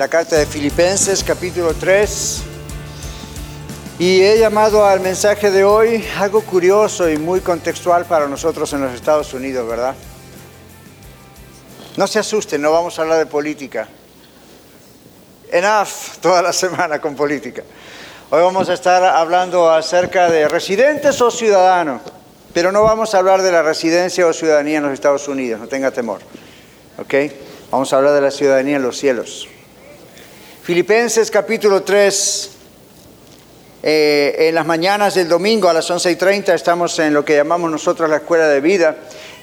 la carta de Filipenses capítulo 3 y he llamado al mensaje de hoy algo curioso y muy contextual para nosotros en los Estados Unidos, ¿verdad? No se asusten, no vamos a hablar de política. Enough toda la semana con política. Hoy vamos a estar hablando acerca de residentes o ciudadanos, pero no vamos a hablar de la residencia o ciudadanía en los Estados Unidos, no tenga temor. ¿Ok? Vamos a hablar de la ciudadanía en los cielos. Filipenses capítulo 3, eh, en las mañanas del domingo a las 11.30 estamos en lo que llamamos nosotros la escuela de vida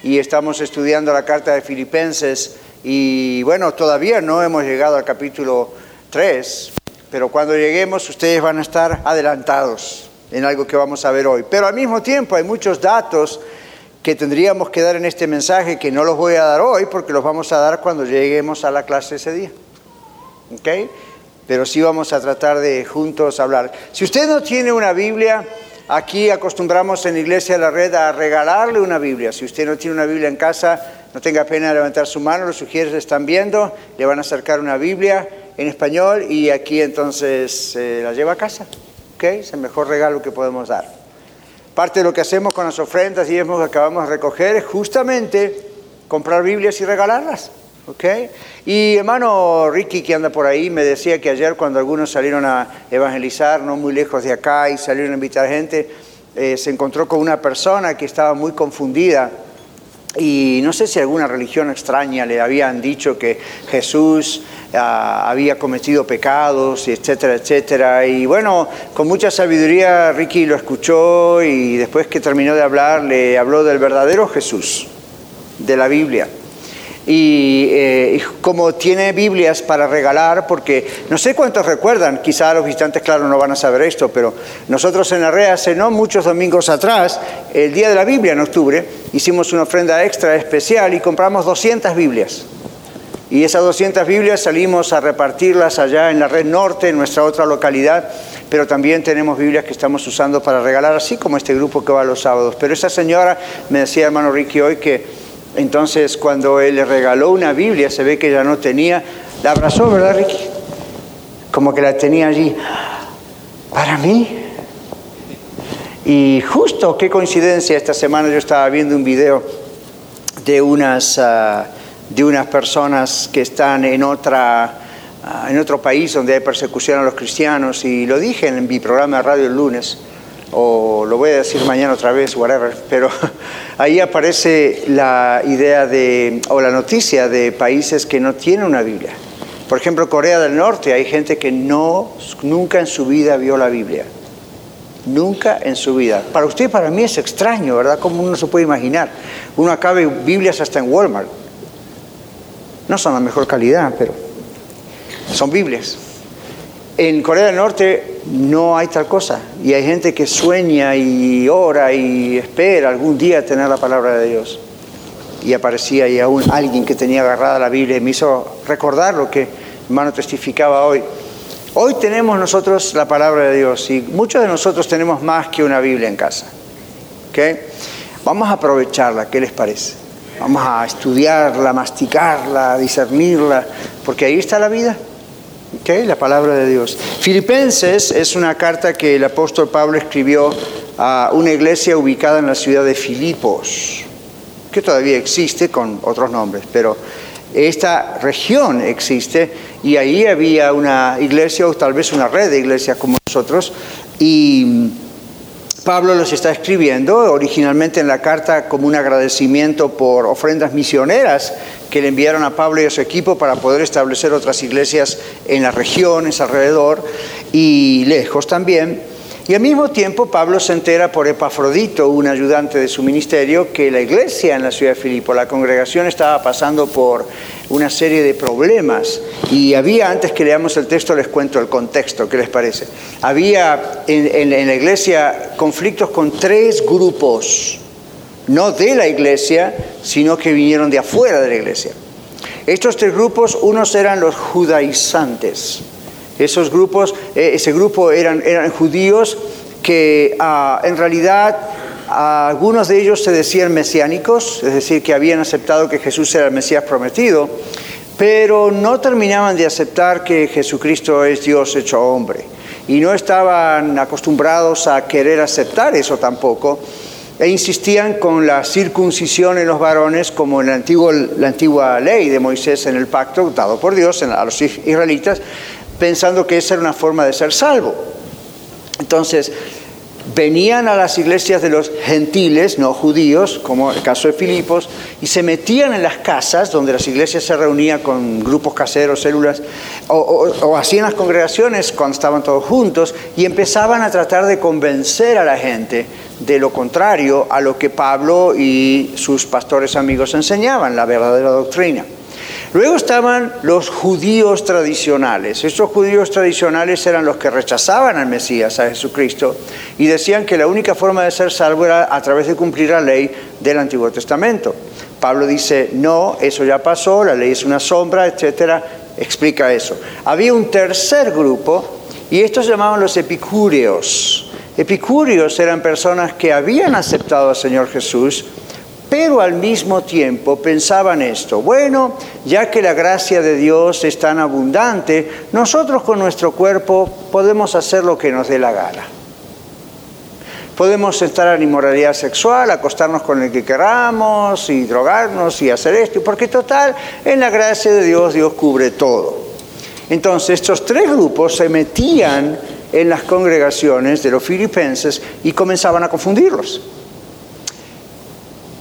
y estamos estudiando la carta de Filipenses y bueno, todavía no hemos llegado al capítulo 3, pero cuando lleguemos ustedes van a estar adelantados en algo que vamos a ver hoy. Pero al mismo tiempo hay muchos datos que tendríamos que dar en este mensaje que no los voy a dar hoy porque los vamos a dar cuando lleguemos a la clase ese día. ¿ok?, pero sí vamos a tratar de juntos hablar. Si usted no tiene una Biblia, aquí acostumbramos en Iglesia de la Red a regalarle una Biblia. Si usted no tiene una Biblia en casa, no tenga pena de levantar su mano, los sugieres están viendo, le van a acercar una Biblia en español y aquí entonces se la lleva a casa. ¿ok? Es el mejor regalo que podemos dar. Parte de lo que hacemos con las ofrendas y hemos acabamos de recoger es justamente comprar Biblias y regalarlas. ¿Ok? Y hermano Ricky, que anda por ahí, me decía que ayer cuando algunos salieron a evangelizar, no muy lejos de acá, y salieron a invitar gente, eh, se encontró con una persona que estaba muy confundida. Y no sé si alguna religión extraña le habían dicho que Jesús ah, había cometido pecados, etcétera, etcétera. Y bueno, con mucha sabiduría Ricky lo escuchó y después que terminó de hablar le habló del verdadero Jesús, de la Biblia. Eh, y, como tiene Biblias para regalar, porque no sé cuántos recuerdan, quizá los visitantes, claro, no van a saber esto, pero nosotros en REA hace no muchos domingos atrás, el día de la Biblia en octubre, hicimos una ofrenda extra especial y compramos 200 Biblias. Y esas 200 Biblias salimos a repartirlas allá en la red norte, en nuestra otra localidad, pero también tenemos Biblias que estamos usando para regalar, así como este grupo que va los sábados. Pero esa señora me decía, hermano Ricky, hoy que entonces cuando él le regaló una Biblia, se ve que ya no tenía, la abrazó, ¿verdad, Ricky? Como que la tenía allí. Para mí. Y justo, qué coincidencia, esta semana yo estaba viendo un video de unas, ah, de unas personas que están en, otra, ah, en otro país donde hay persecución a los cristianos, y lo dije en mi programa de radio el lunes o lo voy a decir mañana otra vez, whatever, pero ahí aparece la idea de, o la noticia de países que no tienen una Biblia. Por ejemplo, Corea del Norte, hay gente que no, nunca en su vida vio la Biblia. Nunca en su vida. Para usted para mí es extraño, ¿verdad? Como uno se puede imaginar. Uno acabe Biblias hasta en Walmart. No son la mejor calidad, pero son Biblias. En Corea del Norte no hay tal cosa y hay gente que sueña y ora y espera algún día tener la palabra de Dios. Y aparecía ahí aún alguien que tenía agarrada la Biblia y me hizo recordar lo que hermano testificaba hoy. Hoy tenemos nosotros la palabra de Dios y muchos de nosotros tenemos más que una Biblia en casa. ¿Okay? Vamos a aprovecharla, ¿qué les parece? Vamos a estudiarla, masticarla, discernirla, porque ahí está la vida. Okay, la palabra de Dios. Filipenses es una carta que el apóstol Pablo escribió a una iglesia ubicada en la ciudad de Filipos, que todavía existe con otros nombres, pero esta región existe y ahí había una iglesia o tal vez una red de iglesias como nosotros y Pablo los está escribiendo originalmente en la carta como un agradecimiento por ofrendas misioneras que le enviaron a Pablo y a su equipo para poder establecer otras iglesias en las regiones alrededor y lejos también. Y al mismo tiempo Pablo se entera por Epafrodito, un ayudante de su ministerio, que la iglesia en la ciudad de Filipo, la congregación estaba pasando por una serie de problemas. Y había, antes que leamos el texto, les cuento el contexto, ¿qué les parece? Había en, en la iglesia conflictos con tres grupos, no de la iglesia, sino que vinieron de afuera de la iglesia. Estos tres grupos, unos eran los judaizantes, esos grupos, eh, ese grupo eran, eran judíos que ah, en realidad algunos de ellos se decían mesiánicos, es decir, que habían aceptado que Jesús era el Mesías prometido, pero no terminaban de aceptar que Jesucristo es Dios hecho hombre. Y no estaban acostumbrados a querer aceptar eso tampoco, e insistían con la circuncisión en los varones como en la, la antigua ley de Moisés en el pacto dado por Dios a los israelitas, pensando que esa era una forma de ser salvo. Entonces, venían a las iglesias de los gentiles, no judíos, como el caso de Filipos, y se metían en las casas donde las iglesias se reunían con grupos caseros, células, o, hacían las congregaciones cuando estaban todos juntos, y empezaban a tratar de convencer a la gente de lo contrario a lo que Pablo y sus pastores amigos enseñaban, la verdadera doctrina. Luego estaban los judíos tradicionales. Estos judíos tradicionales eran los que rechazaban al Mesías, a Jesucristo, y decían que la única forma de ser salvo era a través de cumplir la ley del Antiguo Testamento. Pablo dice, no, eso ya pasó, la ley es una sombra, etcétera, explica eso. Había un tercer grupo, y estos se llamaban los epicúreos. Epicúreos eran personas que habían aceptado al Señor Jesús, pero al mismo tiempo pensaban esto, bueno, ya que la gracia de Dios es tan abundante, nosotros con nuestro cuerpo podemos hacer lo que nos dé la gana. Podemos estar en inmoralidad sexual, acostarnos con el que queramos y drogarnos y hacer esto, porque total, en la gracia de Dios Dios cubre todo. Entonces estos tres grupos se metían en las congregaciones de los filipenses y comenzaban a confundirlos.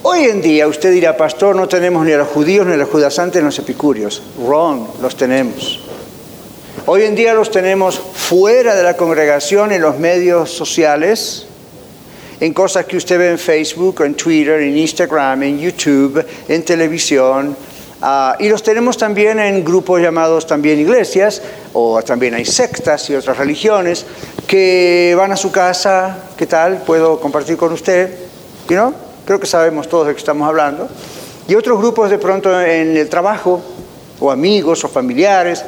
Hoy en día usted dirá, pastor, no tenemos ni a los judíos ni a los judasantes ni a los epicúreos. Wrong, los tenemos. Hoy en día los tenemos fuera de la congregación en los medios sociales, en cosas que usted ve en Facebook, en Twitter, en Instagram, en YouTube, en televisión. Ah, y los tenemos también en grupos llamados también iglesias, o también hay sectas y otras religiones que van a su casa, ¿qué tal? ¿Puedo compartir con usted? ¿You know? Creo que sabemos todos de qué estamos hablando, y otros grupos de pronto en el trabajo, o amigos o familiares,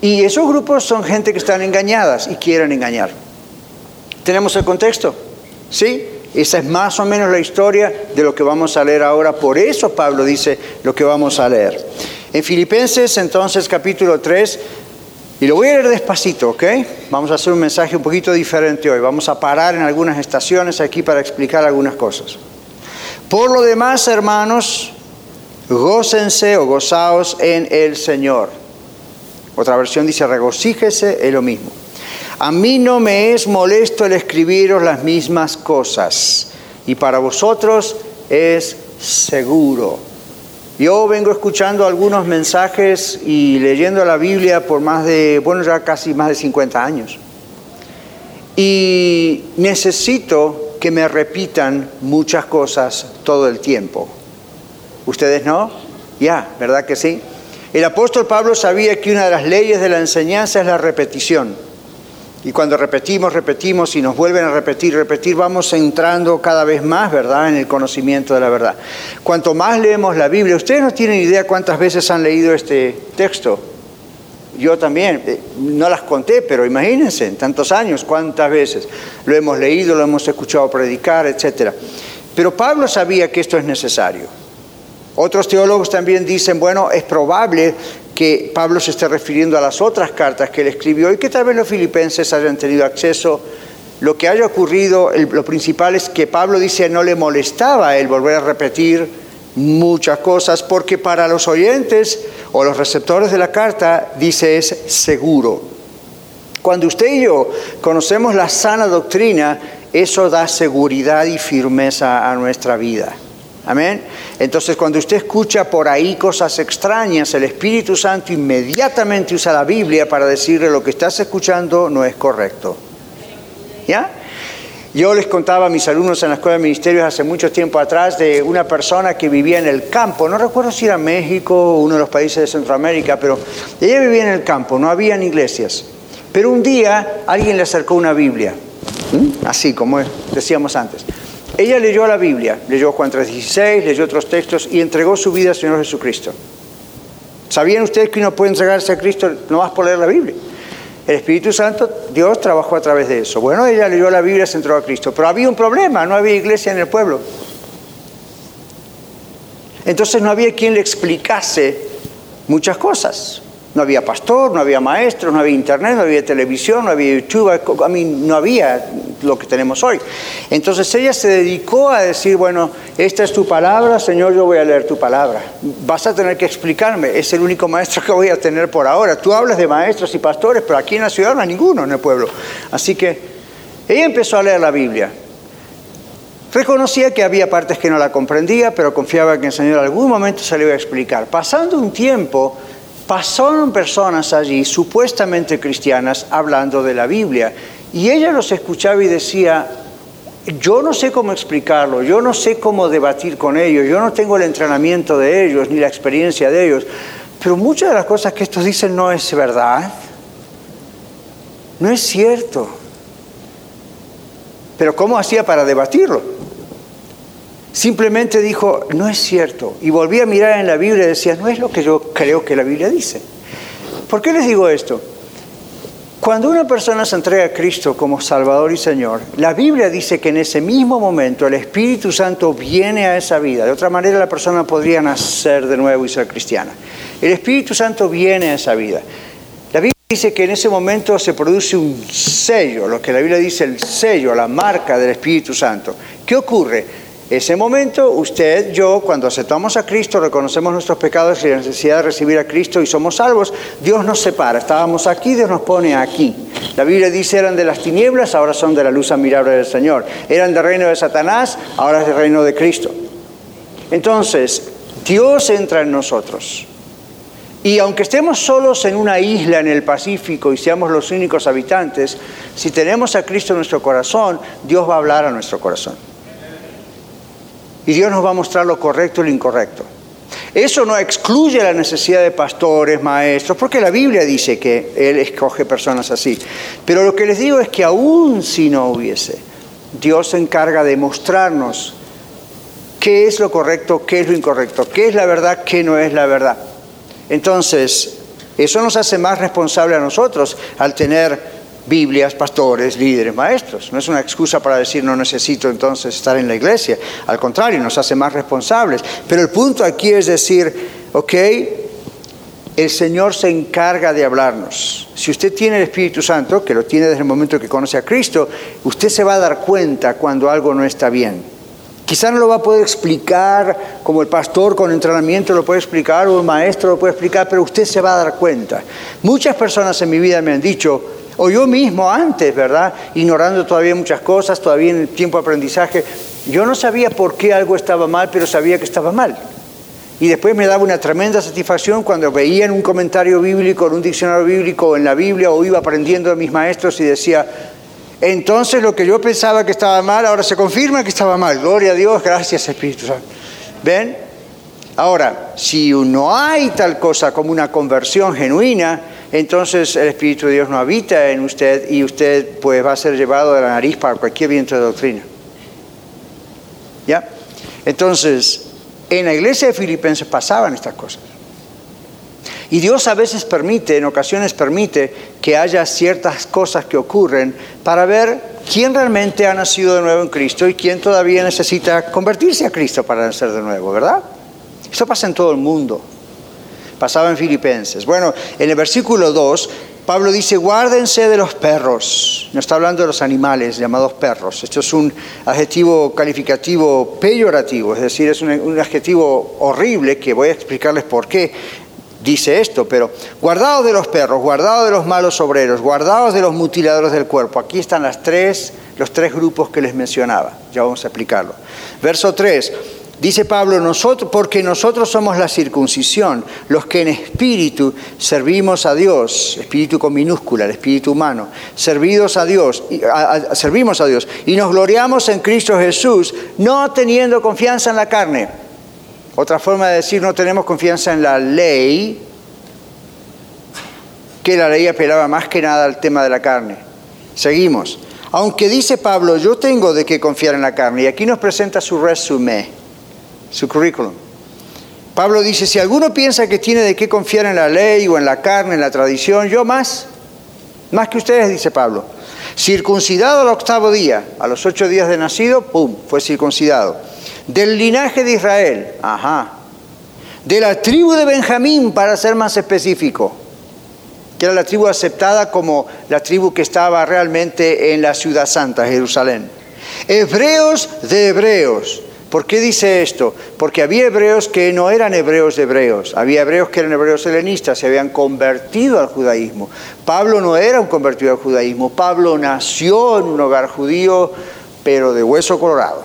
y esos grupos son gente que están engañadas y quieren engañar. ¿Tenemos el contexto? ¿Sí? Esa es más o menos la historia de lo que vamos a leer ahora. Por eso Pablo dice lo que vamos a leer. En Filipenses, entonces, capítulo 3, y lo voy a leer despacito, ¿ok? Vamos a hacer un mensaje un poquito diferente hoy. Vamos a parar en algunas estaciones aquí para explicar algunas cosas. Por lo demás, hermanos, gócense o gozaos en el Señor. Otra versión dice, regocíjese, es lo mismo. A mí no me es molesto el escribiros las mismas cosas, y para vosotros es seguro. Yo vengo escuchando algunos mensajes y leyendo la Biblia por más de, bueno, ya casi más de 50 años. Y necesito que me repitan muchas cosas todo el tiempo. ¿Ustedes no? Ya, ¿verdad que sí? El apóstol Pablo sabía que una de las leyes de la enseñanza es la repetición. Y cuando repetimos, repetimos y nos vuelven a repetir, repetir, vamos entrando cada vez más, ¿verdad?, en el conocimiento de la verdad. Cuanto más leemos la Biblia, ustedes no tienen idea cuántas veces han leído este texto yo también, eh, no las conté, pero imagínense, en tantos años, cuántas veces lo hemos leído, lo hemos escuchado predicar, etc. Pero Pablo sabía que esto es necesario. Otros teólogos también dicen, bueno, es probable que Pablo se esté refiriendo a las otras cartas que él escribió y que tal vez los filipenses hayan tenido acceso. Lo que haya ocurrido, lo principal es que Pablo dice no le molestaba el volver a repetir muchas cosas, porque para los oyentes o los receptores de la carta dice es seguro. Cuando usted y yo conocemos la sana doctrina, eso da seguridad y firmeza a nuestra vida. Amén. Entonces, cuando usted escucha por ahí cosas extrañas, el Espíritu Santo inmediatamente usa la Biblia para decirle lo que estás escuchando no es correcto. ¿Ya? Yo les contaba a mis alumnos en la Escuela de Ministerios hace mucho tiempo atrás de una persona que vivía en el campo, no recuerdo si era México o uno de los países de Centroamérica, pero ella vivía en el campo, no habían iglesias. Pero un día alguien le acercó una Biblia, así como decíamos antes. Ella leyó la Biblia, leyó Juan 3.16, leyó otros textos y entregó su vida al Señor Jesucristo. ¿Sabían ustedes que uno puede entregarse a Cristo no más por leer la Biblia? El Espíritu Santo, Dios trabajó a través de eso. Bueno, ella leyó la Biblia se entregó a Cristo, pero había un problema, no había iglesia en el pueblo. Entonces no había quien le explicase muchas cosas. No había pastor, no había maestro, no había internet, no había televisión, no había YouTube, a mí no había lo que tenemos hoy. Entonces ella se dedicó a decir, bueno, esta es tu palabra, Señor, yo voy a leer tu palabra. Vas a tener que explicarme, es el único maestro que voy a tener por ahora. Tú hablas de maestros y pastores, pero aquí en la ciudad no hay ninguno en el pueblo. Así que ella empezó a leer la Biblia. Reconocía que había partes que no la comprendía, pero confiaba que el Señor en algún momento se le iba a explicar. Pasando un tiempo, pasaron personas allí, supuestamente cristianas, hablando de la Biblia. Y ella los escuchaba y decía, yo no sé cómo explicarlo, yo no sé cómo debatir con ellos, yo no tengo el entrenamiento de ellos ni la experiencia de ellos, pero muchas de las cosas que estos dicen no es verdad, no es cierto. Pero ¿cómo hacía para debatirlo? Simplemente dijo, no es cierto. Y volví a mirar en la Biblia y decía, no es lo que yo creo que la Biblia dice. ¿Por qué les digo esto? Cuando una persona se entrega a Cristo como Salvador y Señor, la Biblia dice que en ese mismo momento el Espíritu Santo viene a esa vida. De otra manera la persona podría nacer de nuevo y ser cristiana. El Espíritu Santo viene a esa vida. La Biblia dice que en ese momento se produce un sello, lo que la Biblia dice el sello, la marca del Espíritu Santo. ¿Qué ocurre? Ese momento, usted, yo, cuando aceptamos a Cristo, reconocemos nuestros pecados y la necesidad de recibir a Cristo y somos salvos, Dios nos separa. Estábamos aquí, Dios nos pone aquí. La Biblia dice, eran de las tinieblas, ahora son de la luz admirable del Señor. Eran del reino de Satanás, ahora es del reino de Cristo. Entonces, Dios entra en nosotros. Y aunque estemos solos en una isla en el Pacífico y seamos los únicos habitantes, si tenemos a Cristo en nuestro corazón, Dios va a hablar a nuestro corazón. Y Dios nos va a mostrar lo correcto y lo incorrecto. Eso no excluye la necesidad de pastores, maestros, porque la Biblia dice que Él escoge personas así. Pero lo que les digo es que aún si no hubiese, Dios se encarga de mostrarnos qué es lo correcto, qué es lo incorrecto, qué es la verdad, qué no es la verdad. Entonces, eso nos hace más responsables a nosotros al tener Biblias, pastores, líderes, maestros. No es una excusa para decir no necesito entonces estar en la iglesia. Al contrario, nos hace más responsables. Pero el punto aquí es decir, ok, el Señor se encarga de hablarnos. Si usted tiene el Espíritu Santo, que lo tiene desde el momento que conoce a Cristo, usted se va a dar cuenta cuando algo no está bien. Quizá no lo va a poder explicar como el pastor con entrenamiento lo puede explicar o el maestro lo puede explicar, pero usted se va a dar cuenta. Muchas personas en mi vida me han dicho, o yo mismo antes, ¿verdad? Ignorando todavía muchas cosas, todavía en el tiempo de aprendizaje, yo no sabía por qué algo estaba mal, pero sabía que estaba mal. Y después me daba una tremenda satisfacción cuando veía en un comentario bíblico, en un diccionario bíblico, en la Biblia, o iba aprendiendo de mis maestros y decía, entonces lo que yo pensaba que estaba mal, ahora se confirma que estaba mal. Gloria a Dios, gracias Espíritu Santo. ¿Ven? Ahora, si no hay tal cosa como una conversión genuina, entonces el Espíritu de Dios no habita en usted y usted pues va a ser llevado de la nariz para cualquier viento de doctrina. ¿Ya? Entonces, en la iglesia de Filipenses pasaban estas cosas. Y Dios a veces permite, en ocasiones permite, que haya ciertas cosas que ocurren para ver quién realmente ha nacido de nuevo en Cristo y quién todavía necesita convertirse a Cristo para nacer de nuevo, ¿verdad? Eso pasa en todo el mundo pasaba en Filipenses. Bueno, en el versículo 2, Pablo dice, guárdense de los perros. No está hablando de los animales llamados perros. Esto es un adjetivo calificativo peyorativo, es decir, es un, adjetivo horrible que voy a explicarles por qué dice esto, pero guardados de los perros, guardados de los malos obreros, guardados de los mutiladores del cuerpo. Aquí están tres, los tres grupos que les mencionaba. Ya vamos a explicarlo. Verso 3. Dice Pablo, porque nosotros somos la circuncisión, los que en espíritu servimos a Dios, espíritu con minúscula, el espíritu humano, servidos a Dios, servimos a Dios y nos gloriamos en Cristo Jesús, no teniendo confianza en la carne. Otra forma de decir, no tenemos confianza en la ley, que la ley apelaba más que nada al tema de la carne. Seguimos. Aunque dice Pablo, yo tengo de qué confiar en la carne, y aquí nos presenta su resumen su currículum. Pablo dice, si alguno piensa que tiene de qué confiar en la ley o en la carne, en la tradición, yo más, más que ustedes, dice Pablo. Circuncidado al octavo día, a los ocho días de nacido, ¡pum!, fue circuncidado. Del linaje de Israel, ajá. De la tribu de Benjamín, para ser más específico, que era la tribu aceptada como la tribu que estaba realmente en la ciudad santa, Jerusalén. Hebreos de hebreos ¿Por qué dice esto? Porque había hebreos que no eran hebreos de hebreos, había hebreos que eran hebreos helenistas, se habían convertido al judaísmo. Pablo no era un convertido al judaísmo, Pablo nació en un hogar judío, pero de hueso colorado.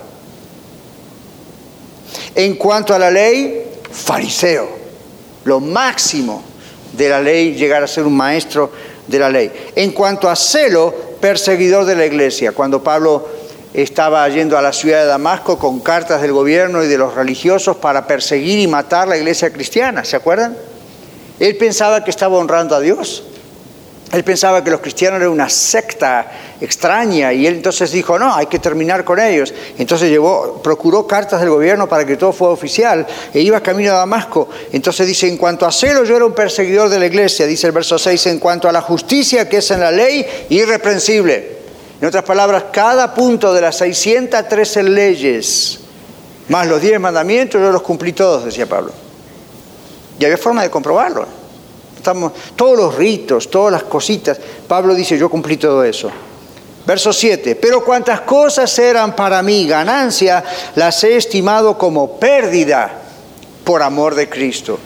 En cuanto a la ley, fariseo, lo máximo de la ley, llegar a ser un maestro de la ley. En cuanto a celo, perseguidor de la iglesia. Cuando Pablo estaba yendo a la ciudad de Damasco con cartas del gobierno y de los religiosos para perseguir y matar la iglesia cristiana, ¿se acuerdan? Él pensaba que estaba honrando a Dios. Él pensaba que los cristianos eran una secta extraña y él entonces dijo, no, hay que terminar con ellos. Entonces llevó, procuró cartas del gobierno para que todo fuera oficial e iba camino a Damasco. Entonces dice, en cuanto a celo, yo era un perseguidor de la iglesia, dice el verso 6, en cuanto a la justicia que es en la ley, irreprensible. En otras palabras, cada punto de las 613 leyes, más los 10 mandamientos, yo los cumplí todos, decía Pablo. Y había forma de comprobarlo. Estamos, todos los ritos, todas las cositas, Pablo dice, yo cumplí todo eso. Verso 7, pero cuantas cosas eran para mí ganancia, las he estimado como pérdida por amor de Cristo.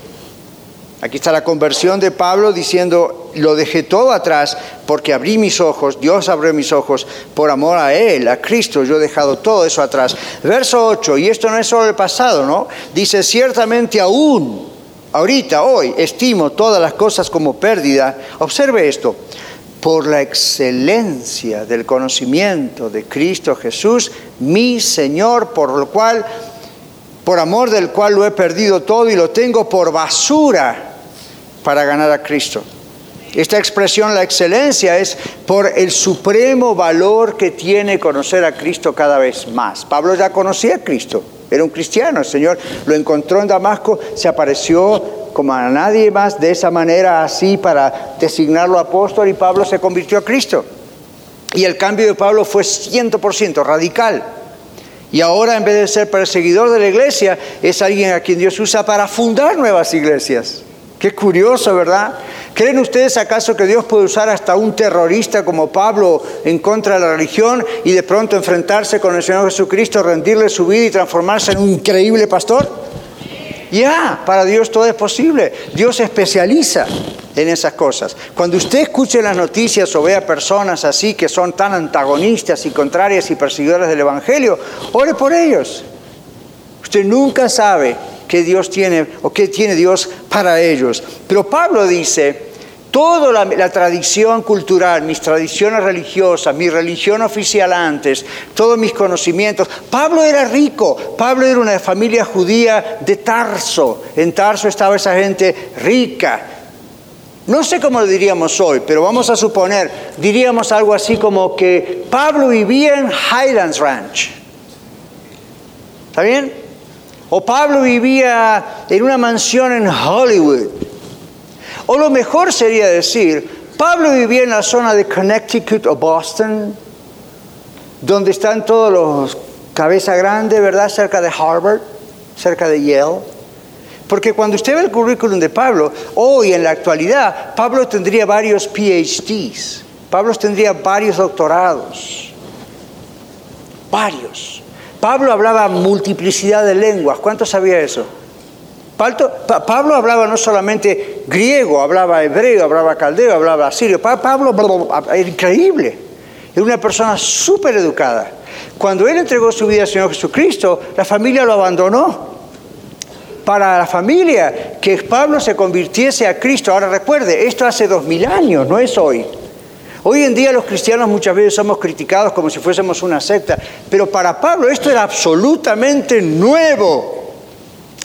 Aquí está la conversión de Pablo diciendo, lo dejé todo atrás porque abrí mis ojos, Dios abrió mis ojos por amor a Él, a Cristo, yo he dejado todo eso atrás. Verso 8, y esto no es solo el pasado, ¿no? Dice, ciertamente aún, ahorita, hoy, estimo todas las cosas como pérdida. Observe esto, por la excelencia del conocimiento de Cristo Jesús, mi Señor, por lo cual por amor del cual lo he perdido todo y lo tengo por basura para ganar a Cristo. Esta expresión, la excelencia, es por el supremo valor que tiene conocer a Cristo cada vez más. Pablo ya conocía a Cristo, era un cristiano, el Señor lo encontró en Damasco, se apareció como a nadie más de esa manera así para designarlo apóstol y Pablo se convirtió a Cristo. Y el cambio de Pablo fue 100% radical. Y ahora en vez de ser perseguidor de la iglesia, es alguien a quien Dios usa para fundar nuevas iglesias. Qué curioso, ¿verdad? ¿Creen ustedes acaso que Dios puede usar hasta un terrorista como Pablo en contra de la religión y de pronto enfrentarse con el Señor Jesucristo, rendirle su vida y transformarse en un increíble pastor? Ya, para Dios todo es posible. Dios se especializa en esas cosas. Cuando usted escuche las noticias o vea personas así que son tan antagonistas y contrarias y perseguidoras del Evangelio, ore por ellos. Usted nunca sabe que Dios tiene o qué tiene Dios para ellos. Pero Pablo dice, toda la, tradición cultural, mis tradiciones religiosas, mi religión oficial antes, todos mis conocimientos. Pablo era rico, Pablo era una familia judía de Tarso. En Tarso estaba esa gente rica. No sé cómo lo diríamos hoy, pero vamos a suponer, diríamos algo así como que Pablo vivía en Highlands Ranch. ¿Está bien? O Pablo vivía en una mansión en Hollywood. O lo mejor sería decir, Pablo vivía en la zona de Connecticut o Boston, donde están todos los cabeza grande, ¿verdad? Cerca de Harvard, cerca de Yale. Porque cuando usted ve el currículum de Pablo, hoy en la actualidad, Pablo tendría varios PhDs, Pablo tendría varios doctorados, varios. Pablo hablaba multiplicidad de lenguas. ¿Cuánto sabía eso? Pablo hablaba no solamente griego, hablaba hebreo, hablaba caldeo, hablaba asirio. Pablo era increíble. Era una persona súper educada. Cuando él entregó su vida al Señor Jesucristo, la familia lo abandonó. Para la familia, que Pablo se convirtiese a Cristo. Ahora recuerde, esto hace dos mil años, no es hoy. Hoy en día los cristianos muchas veces somos criticados como si fuésemos una secta, pero para Pablo esto era absolutamente nuevo.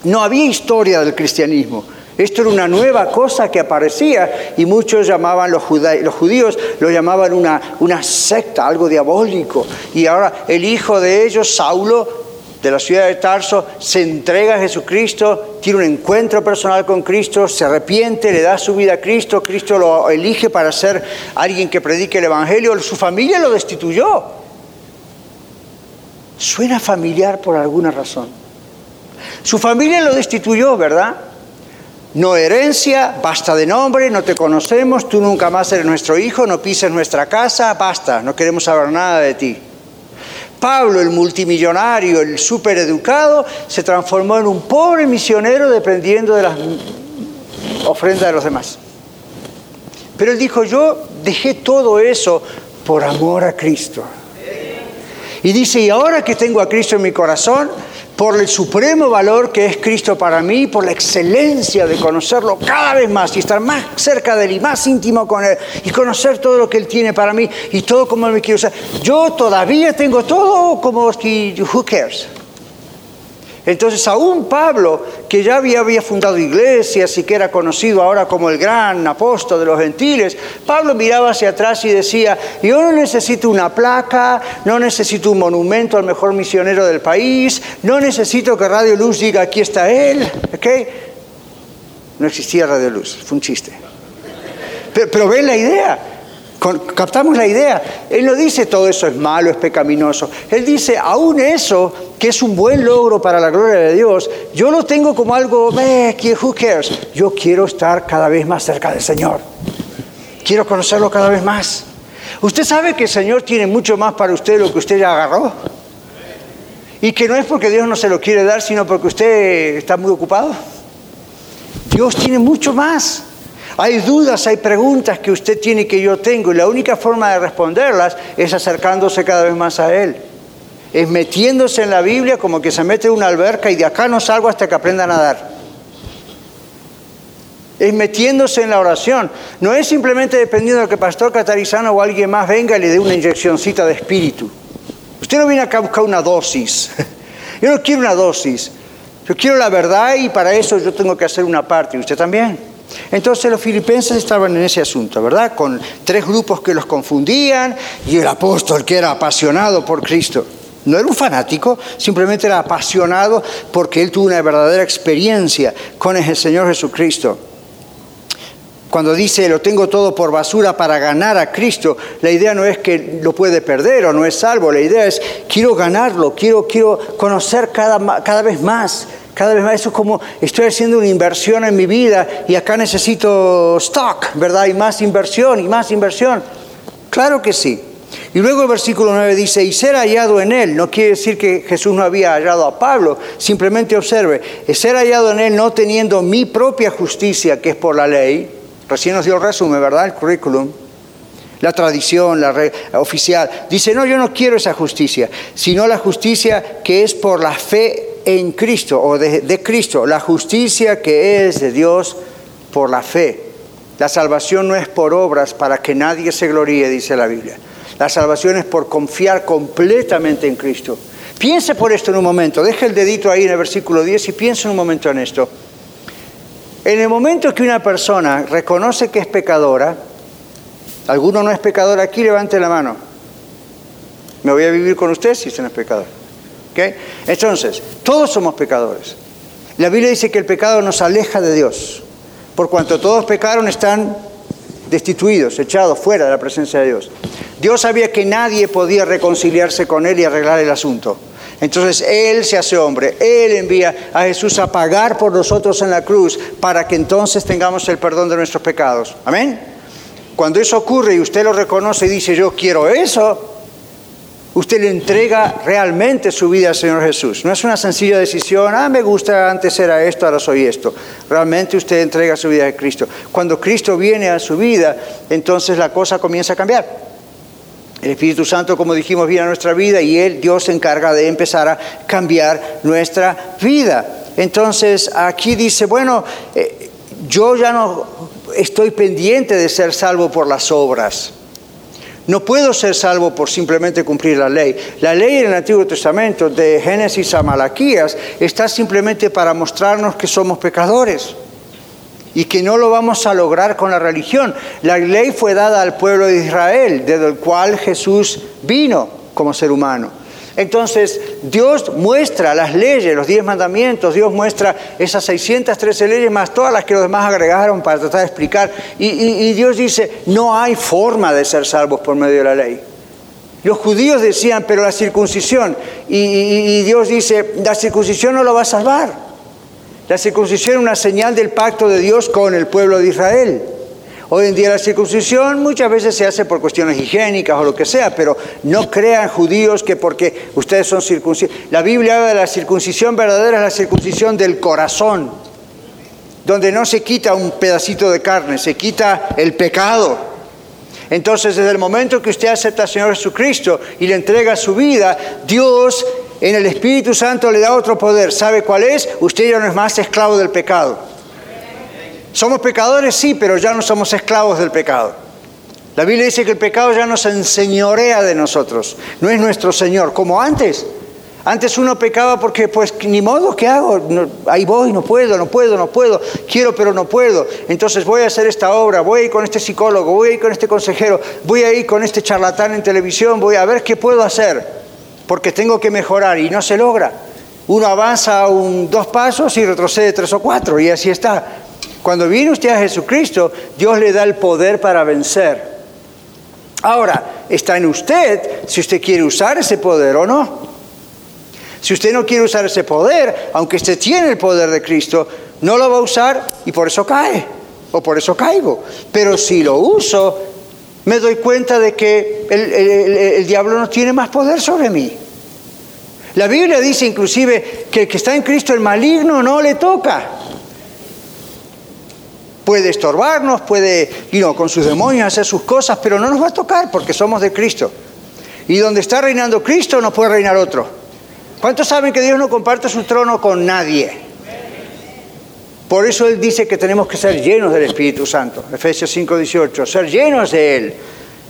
No había historia del cristianismo. Esto era una nueva cosa que aparecía y muchos llamaban, los, los judíos lo llamaban una, una secta, algo diabólico. Y ahora el hijo de ellos, Saulo, de la ciudad de Tarso, se entrega a Jesucristo, tiene un encuentro personal con Cristo, se arrepiente, le da su vida a Cristo, Cristo lo elige para ser alguien que predique el Evangelio, su familia lo destituyó. Suena familiar por alguna razón. Su familia lo destituyó, ¿verdad? No herencia, basta de nombre, no te conocemos, tú nunca más eres nuestro hijo, no pises nuestra casa, basta, no queremos saber nada de ti. Pablo, el multimillonario, el supereducado, se transformó en un pobre misionero dependiendo de las ofrendas de los demás. Pero él dijo, yo dejé todo eso por amor a Cristo. Y dice, y ahora que tengo a Cristo en mi corazón, por el supremo valor que es Cristo para mí, por la excelencia de conocerlo cada vez más y estar más cerca de Él y más íntimo con Él y conocer todo lo que Él tiene para mí y todo como Él me quiere usar. Yo todavía tengo todo como si, who cares? Entonces aún Pablo, que ya había, fundado iglesias y que era conocido ahora como el gran apóstol de los gentiles, Pablo miraba hacia atrás y decía, yo no necesito una placa, no necesito un monumento al mejor misionero del país, no necesito que Radio Luz diga, aquí está él, ¿ok? No existía Radio Luz, fue un chiste. Pero, pero ven la idea, captamos la idea. Él no dice todo eso es malo, es pecaminoso. Él dice, aún eso, que es un buen logro para la gloria de Dios, yo lo tengo como algo, eh, who cares? Yo quiero estar cada vez más cerca del Señor. Quiero conocerlo cada vez más. Usted sabe que el Señor tiene mucho más para usted de lo que usted ya agarró. Y que no es porque Dios no se lo quiere dar, sino porque usted está muy ocupado. Dios tiene mucho más. Hay dudas, hay preguntas que usted tiene y que yo tengo y la única forma de responderlas es acercándose cada vez más a Él. Es metiéndose en la Biblia como que se mete en una alberca y de acá no salgo hasta que aprenda a nadar. Es metiéndose en la oración. No es simplemente dependiendo de que pastor catarizano o alguien más venga y le dé una inyeccióncita de espíritu. Usted no viene acá a buscar una dosis. Yo no quiero una dosis. Yo quiero la verdad y para eso yo tengo que hacer una parte. ¿Y usted también? Entonces los filipenses estaban en ese asunto, ¿verdad? Con tres grupos que los confundían y el apóstol que era apasionado por Cristo. No era un fanático, simplemente era apasionado porque él tuvo una verdadera experiencia con el Señor Jesucristo. Cuando dice lo tengo todo por basura para ganar a Cristo, la idea no es que lo puede perder o no es salvo, la idea es quiero ganarlo, quiero, quiero conocer cada, cada vez más cada vez más, eso es como estoy haciendo una inversión en mi vida y acá necesito stock, ¿verdad? Y más inversión y más inversión. Claro que sí. Y luego el versículo 9 dice, y ser hallado en él, no quiere decir que Jesús no había hallado a Pablo, simplemente observe, ser hallado en él no teniendo mi propia justicia, que es por la ley, recién nos dio el resumen, ¿verdad? El currículum, la tradición, la oficial. Dice, no, yo no quiero esa justicia, sino la justicia que es por la fe en Cristo o de, Cristo, la justicia que es de Dios por la fe. La salvación no es por obras para que nadie se gloríe, dice la Biblia. La salvación es por confiar completamente en Cristo. Piense por esto en un momento, deje el dedito ahí en el versículo 10 y piense un momento en esto. En el momento que una persona reconoce que es pecadora, ¿alguno no es pecador aquí? Levante la mano. Me voy a vivir con usted si usted no es pecador. Entonces, todos somos pecadores. La Biblia dice que el pecado nos aleja de Dios. Por cuanto todos pecaron, están destituidos, echados fuera de la presencia de Dios. Dios sabía que nadie podía reconciliarse con Él y arreglar el asunto. Entonces Él se hace hombre, Él envía a Jesús a pagar por nosotros en la cruz para que entonces tengamos el perdón de nuestros pecados. Amén. Cuando eso ocurre y usted lo reconoce y dice yo quiero eso, usted le entrega realmente su vida al Señor Jesús. No es una sencilla decisión, ah, me gusta, antes era esto, ahora soy esto. Realmente usted entrega su vida a Cristo. Cuando Cristo viene a su vida, entonces la cosa comienza a cambiar. El Espíritu Santo, como dijimos, viene a nuestra vida y Él, Dios, se encarga de empezar a cambiar nuestra vida. Entonces, aquí dice, bueno, eh, yo ya no estoy pendiente de ser salvo por las obras. No puedo ser salvo por simplemente cumplir la ley. La ley en el Antiguo Testamento, de Génesis a Malaquías, está simplemente para mostrarnos que somos pecadores y que no lo vamos a lograr con la religión. La ley fue dada al pueblo de Israel, desde el cual Jesús vino como ser humano. Entonces, Dios muestra las leyes, los diez mandamientos, Dios muestra esas 613 leyes más todas las que los demás agregaron para tratar de explicar. Y, Dios dice, no hay forma de ser salvos por medio de la ley. Los judíos decían, pero la circuncisión, y Dios dice, la circuncisión no lo va a salvar. La circuncisión es una señal del pacto de Dios con el pueblo de Israel. Hoy en día la circuncisión muchas veces se hace por cuestiones higiénicas o lo que sea, pero no crean judíos que porque ustedes son circuncisos. La Biblia habla de la circuncisión verdadera, es la circuncisión del corazón, donde no se quita un pedacito de carne, se quita el pecado. Entonces, desde el momento que usted acepta al Señor Jesucristo y le entrega su vida, Dios en el Espíritu Santo le da otro poder. ¿Sabe cuál es? Usted ya no es más esclavo del pecado. Somos pecadores, sí, pero ya no somos esclavos del pecado. La Biblia dice que el pecado ya nos enseñorea de nosotros, no es nuestro Señor, como antes. Antes uno pecaba porque, pues, ni modo, ¿qué hago? ahí voy, no puedo, no puedo, no puedo, quiero pero no puedo. Entonces voy a hacer esta obra, voy a ir con este psicólogo, voy a ir con este consejero, voy a ir con este charlatán en televisión, voy a ver qué puedo hacer porque tengo que mejorar y no se logra. Uno avanza un, dos pasos y retrocede tres o cuatro y así está. Cuando viene usted a Jesucristo, Dios le da el poder para vencer. Ahora, está en usted si usted quiere usar ese poder o no. Si usted no quiere usar ese poder, aunque usted tiene el poder de Cristo, no lo va a usar y por eso cae o por eso caigo. Pero si lo uso, me doy cuenta de que el, diablo no tiene más poder sobre mí. La Biblia dice inclusive que el que está en Cristo, el maligno, no le toca. Puede estorbarnos, puede, y no, con sus demonios hacer sus cosas, pero no nos va a tocar porque somos de Cristo. Y donde está reinando Cristo no puede reinar otro. ¿Cuántos saben que Dios no comparte su trono con nadie? Por eso Él dice que tenemos que ser llenos del Espíritu Santo. Efesios 5, 18. Ser llenos de Él.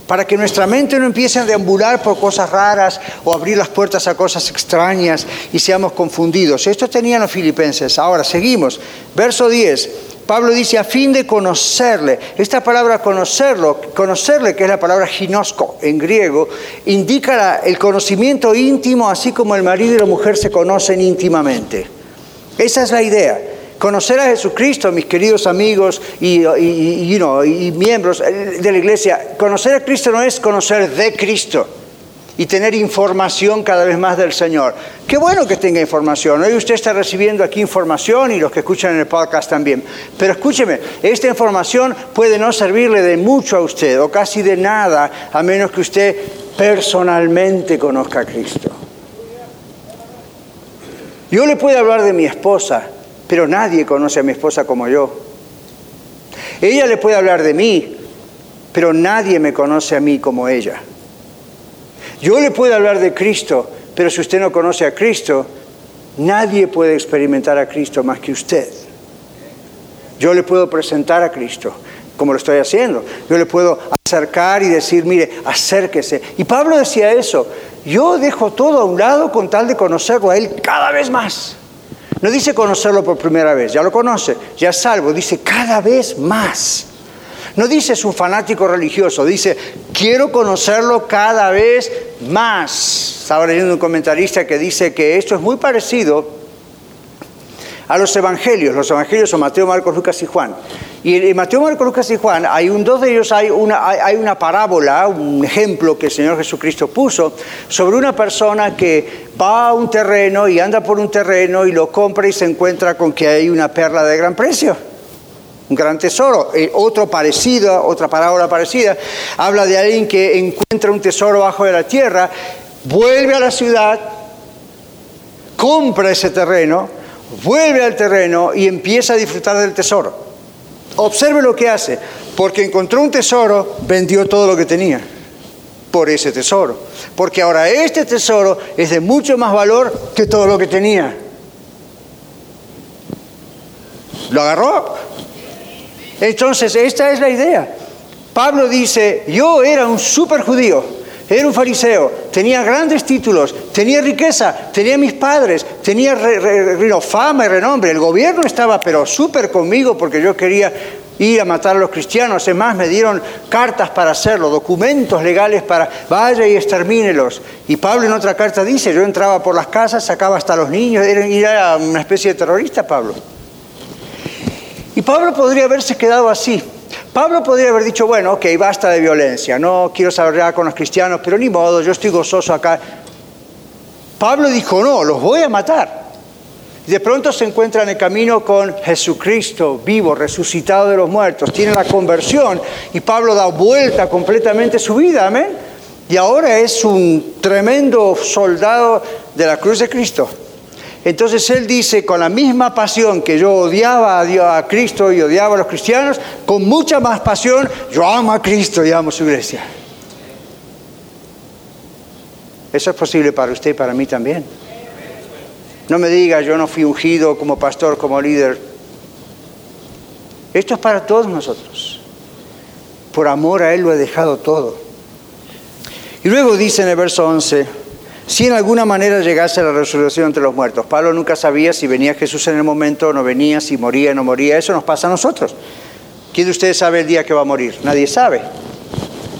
Para que nuestra mente no empiece a deambular por cosas raras o abrir las puertas a cosas extrañas y seamos confundidos. Esto tenían los filipenses. Ahora seguimos. Verso 10. Pablo dice a fin de conocerle. Esta palabra conocerlo, conocerle, que es la palabra ginosco en griego, indica el conocimiento íntimo, así como el marido y la mujer se conocen íntimamente. Esa es la idea. Conocer a Jesucristo, mis queridos amigos y, y, miembros de la iglesia, conocer a Cristo no es conocer de Cristo y tener información cada vez más del Señor. Qué bueno que tenga información. Hoy usted está recibiendo aquí información y los que escuchan en el podcast también. Pero escúcheme, esta información puede no servirle de mucho a usted o casi de nada a menos que usted personalmente conozca a Cristo. Yo le puedo hablar de mi esposa, pero nadie conoce a mi esposa como yo. Ella le puede hablar de mí, pero nadie me conoce a mí como ella. Yo le puedo hablar de Cristo, pero si usted no conoce a Cristo, nadie puede experimentar a Cristo más que usted. Yo le puedo presentar a Cristo, como lo estoy haciendo. Yo le puedo acercar y decir, mire, acérquese. Y Pablo decía eso, yo dejo todo a un lado con tal de conocerlo a Él cada vez más. No dice conocerlo por primera vez, ya lo conoce, ya es salvo, dice cada vez más. No dice es un fanático religioso, dice quiero conocerlo cada vez más. Estaba leyendo un comentarista que dice que esto es muy parecido a los evangelios. Los evangelios son Mateo, Marcos, Lucas y Juan. Y en Mateo, Marcos, Lucas y Juan, hay un, dos de ellos hay una, hay una parábola, un ejemplo que el Señor Jesucristo puso sobre una persona que va a un terreno y anda por un terreno y lo compra y se encuentra con que hay una perla de gran precio un gran tesoro. Eh, otro parecido, otra parábola parecida, habla de alguien que encuentra un tesoro bajo de la tierra, vuelve a la ciudad, compra ese terreno, vuelve al terreno y empieza a disfrutar del tesoro. Observe lo que hace, porque encontró un tesoro, vendió todo lo que tenía. por ese tesoro. Porque ahora este tesoro es de mucho más valor que todo lo que tenía. ¿Lo agarró? Entonces, esta es la idea. Pablo dice, yo era un super judío, era un fariseo, tenía grandes títulos, tenía riqueza, tenía mis padres, tenía fama y renombre. El gobierno estaba pero súper conmigo porque yo quería ir a matar a los cristianos. Además, me dieron cartas para hacerlo, documentos legales para vaya y extermínelos. Y Pablo en otra carta dice, yo entraba por las casas, sacaba hasta los niños, era una especie de terrorista Pablo. Y Pablo podría haberse quedado así. Pablo podría haber dicho, bueno, ok, basta de violencia, no quiero saber con los cristianos, pero ni modo, yo estoy gozoso acá. Pablo dijo, no, los voy a matar. De pronto se encuentra en el camino con Jesucristo vivo, resucitado de los muertos. Tiene la conversión y Pablo da vuelta completamente su vida, amén. Y ahora es un tremendo soldado de la cruz de Cristo. Entonces él dice, con la misma pasión que yo odiaba a, Dios, a Cristo y odiaba a los cristianos, con mucha más pasión, yo amo a Cristo y amo a su iglesia. Eso es posible para usted y para mí también. No me diga, yo no fui ungido como pastor, como líder. Esto es para todos nosotros. Por amor a Él lo he dejado todo. Y luego dice en el verso 11, si en alguna manera llegase la resurrección entre los muertos. Pablo nunca sabía si venía Jesús en el momento o no venía, si moría o no moría. Eso nos pasa a nosotros. ¿Quién de ustedes sabe el día que va a morir? Nadie sabe.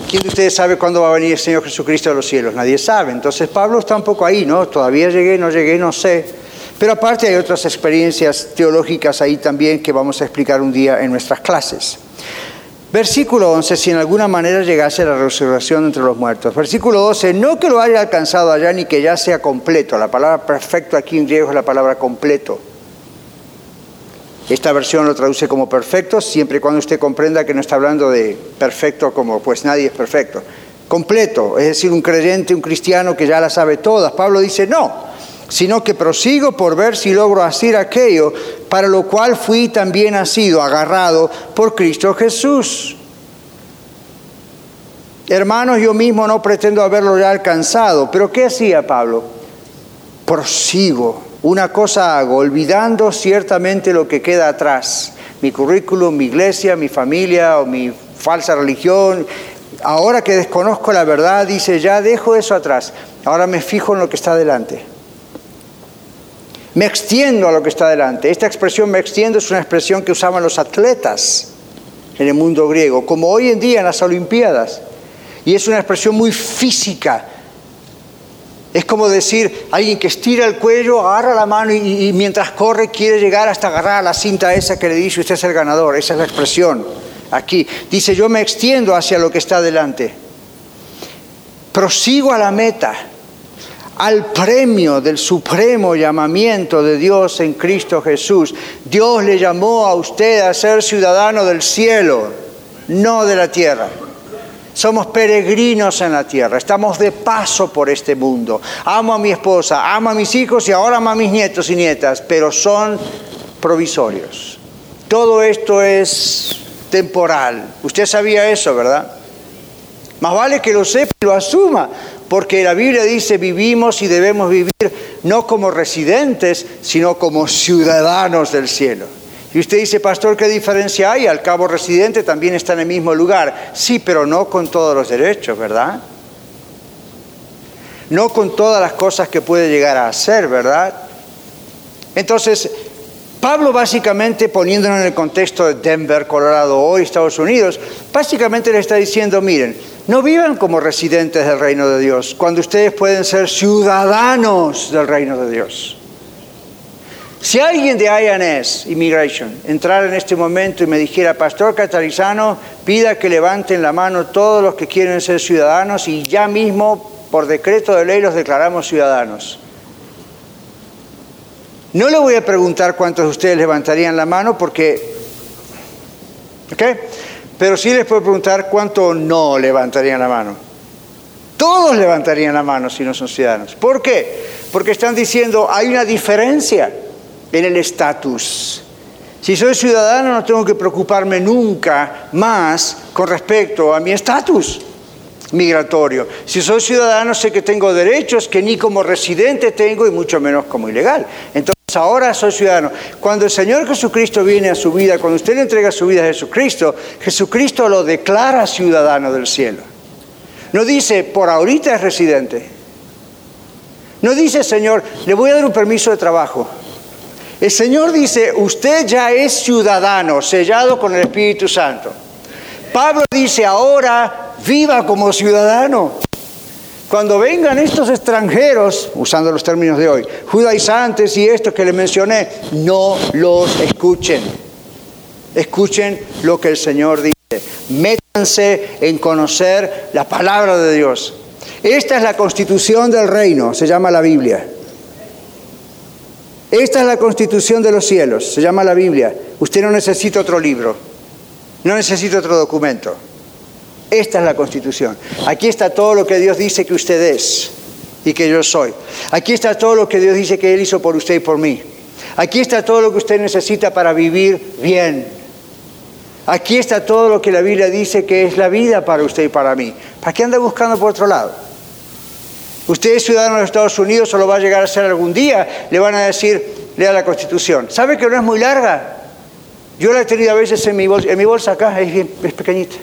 ¿Quién de ustedes sabe cuándo va a venir el Señor Jesucristo a los cielos? Nadie sabe. Entonces Pablo está un poco ahí, ¿no? Todavía llegué, no llegué, no sé. Pero aparte hay otras experiencias teológicas ahí también que vamos a explicar un día en nuestras clases. Versículo 11, si en alguna manera llegase la resurrección entre los muertos. Versículo 12, no que lo haya alcanzado allá ni que ya sea completo. La palabra perfecto aquí en griego es la palabra completo. Esta versión lo traduce como perfecto, siempre y cuando usted comprenda que no está hablando de perfecto como pues nadie es perfecto. Completo, es decir, un creyente, un cristiano que ya la sabe todas. Pablo dice, no, sino que prosigo por ver si logro hacer aquello para lo cual fui también nacido, agarrado por Cristo Jesús. Hermanos, yo mismo no pretendo haberlo ya alcanzado, pero ¿qué hacía Pablo? Prosigo, una cosa hago, olvidando ciertamente lo que queda atrás, mi currículum, mi iglesia, mi familia o mi falsa religión. Ahora que desconozco la verdad, dice, ya dejo eso atrás, ahora me fijo en lo que está delante me extiendo a lo que está delante. Esta expresión me extiendo es una expresión que usaban los atletas en el mundo griego, como hoy en día en las Olimpiadas. Y es una expresión muy física. Es como decir, alguien que estira el cuello, agarra la mano y, mientras corre quiere llegar hasta agarrar la cinta esa que le dice usted es el ganador. Esa es la expresión aquí. Dice, yo me extiendo hacia lo que está delante. Prosigo a la meta al premio del supremo llamamiento de Dios en Cristo Jesús. Dios le llamó a usted a ser ciudadano del cielo, no de la tierra. Somos peregrinos en la tierra, estamos de paso por este mundo. Amo a mi esposa, amo a mis hijos y ahora amo a mis nietos y nietas, pero son provisorios. Todo esto es temporal. Usted sabía eso, ¿verdad? Más vale que lo sepa y lo asuma, porque la Biblia dice vivimos y debemos vivir no como residentes, sino como ciudadanos del cielo. Y usted dice, pastor, ¿qué diferencia hay? Al cabo residente también está en el mismo lugar. Sí, pero no con todos los derechos, ¿verdad? No con todas las cosas que puede llegar a hacer, ¿verdad? Entonces, Pablo básicamente, poniéndolo en el contexto de Denver, Colorado, hoy Estados Unidos, básicamente le está diciendo, miren, no vivan como residentes del reino de Dios, cuando ustedes pueden ser ciudadanos del reino de Dios. Si alguien de INS, Immigration, entrara en este momento y me dijera, Pastor Catarizano, pida que levanten la mano todos los que quieren ser ciudadanos y ya mismo, por decreto de ley, los declaramos ciudadanos. No le voy a preguntar cuántos de ustedes levantarían la mano porque... ¿Ok? Pero sí les puedo preguntar cuánto no levantarían la mano. Todos levantarían la mano si no son ciudadanos. ¿Por qué? Porque están diciendo, hay una diferencia en el estatus. Si soy ciudadano no tengo que preocuparme nunca más con respecto a mi estatus. migratorio. Si soy ciudadano sé que tengo derechos que ni como residente tengo y mucho menos como ilegal. Entonces ahora soy ciudadano. Cuando el Señor Jesucristo viene a su vida, cuando usted le entrega su vida a Jesucristo, Jesucristo lo declara ciudadano del cielo. No dice, por ahorita es residente. No dice, Señor, le voy a dar un permiso de trabajo. El Señor dice, usted ya es ciudadano, sellado con el Espíritu Santo. Pablo dice, ahora viva como ciudadano. Cuando vengan estos extranjeros, usando los términos de hoy, judaizantes y estos que le mencioné, no los escuchen. Escuchen lo que el Señor dice. Métanse en conocer la palabra de Dios. Esta es la constitución del reino, se llama la Biblia. Esta es la constitución de los cielos, se llama la Biblia. Usted no necesita otro libro, no necesita otro documento. Esta es la constitución. Aquí está todo lo que Dios dice que usted es y que yo soy. Aquí está todo lo que Dios dice que Él hizo por usted y por mí. Aquí está todo lo que usted necesita para vivir bien. Aquí está todo lo que la Biblia dice que es la vida para usted y para mí. ¿Para qué anda buscando por otro lado? Usted es ciudadano de los Estados Unidos o lo va a llegar a ser algún día, le van a decir, lea la Constitución. ¿Sabe que no es muy larga? Yo la he tenido a veces en mi bolsa, en mi bolsa acá, es, es pequeñita.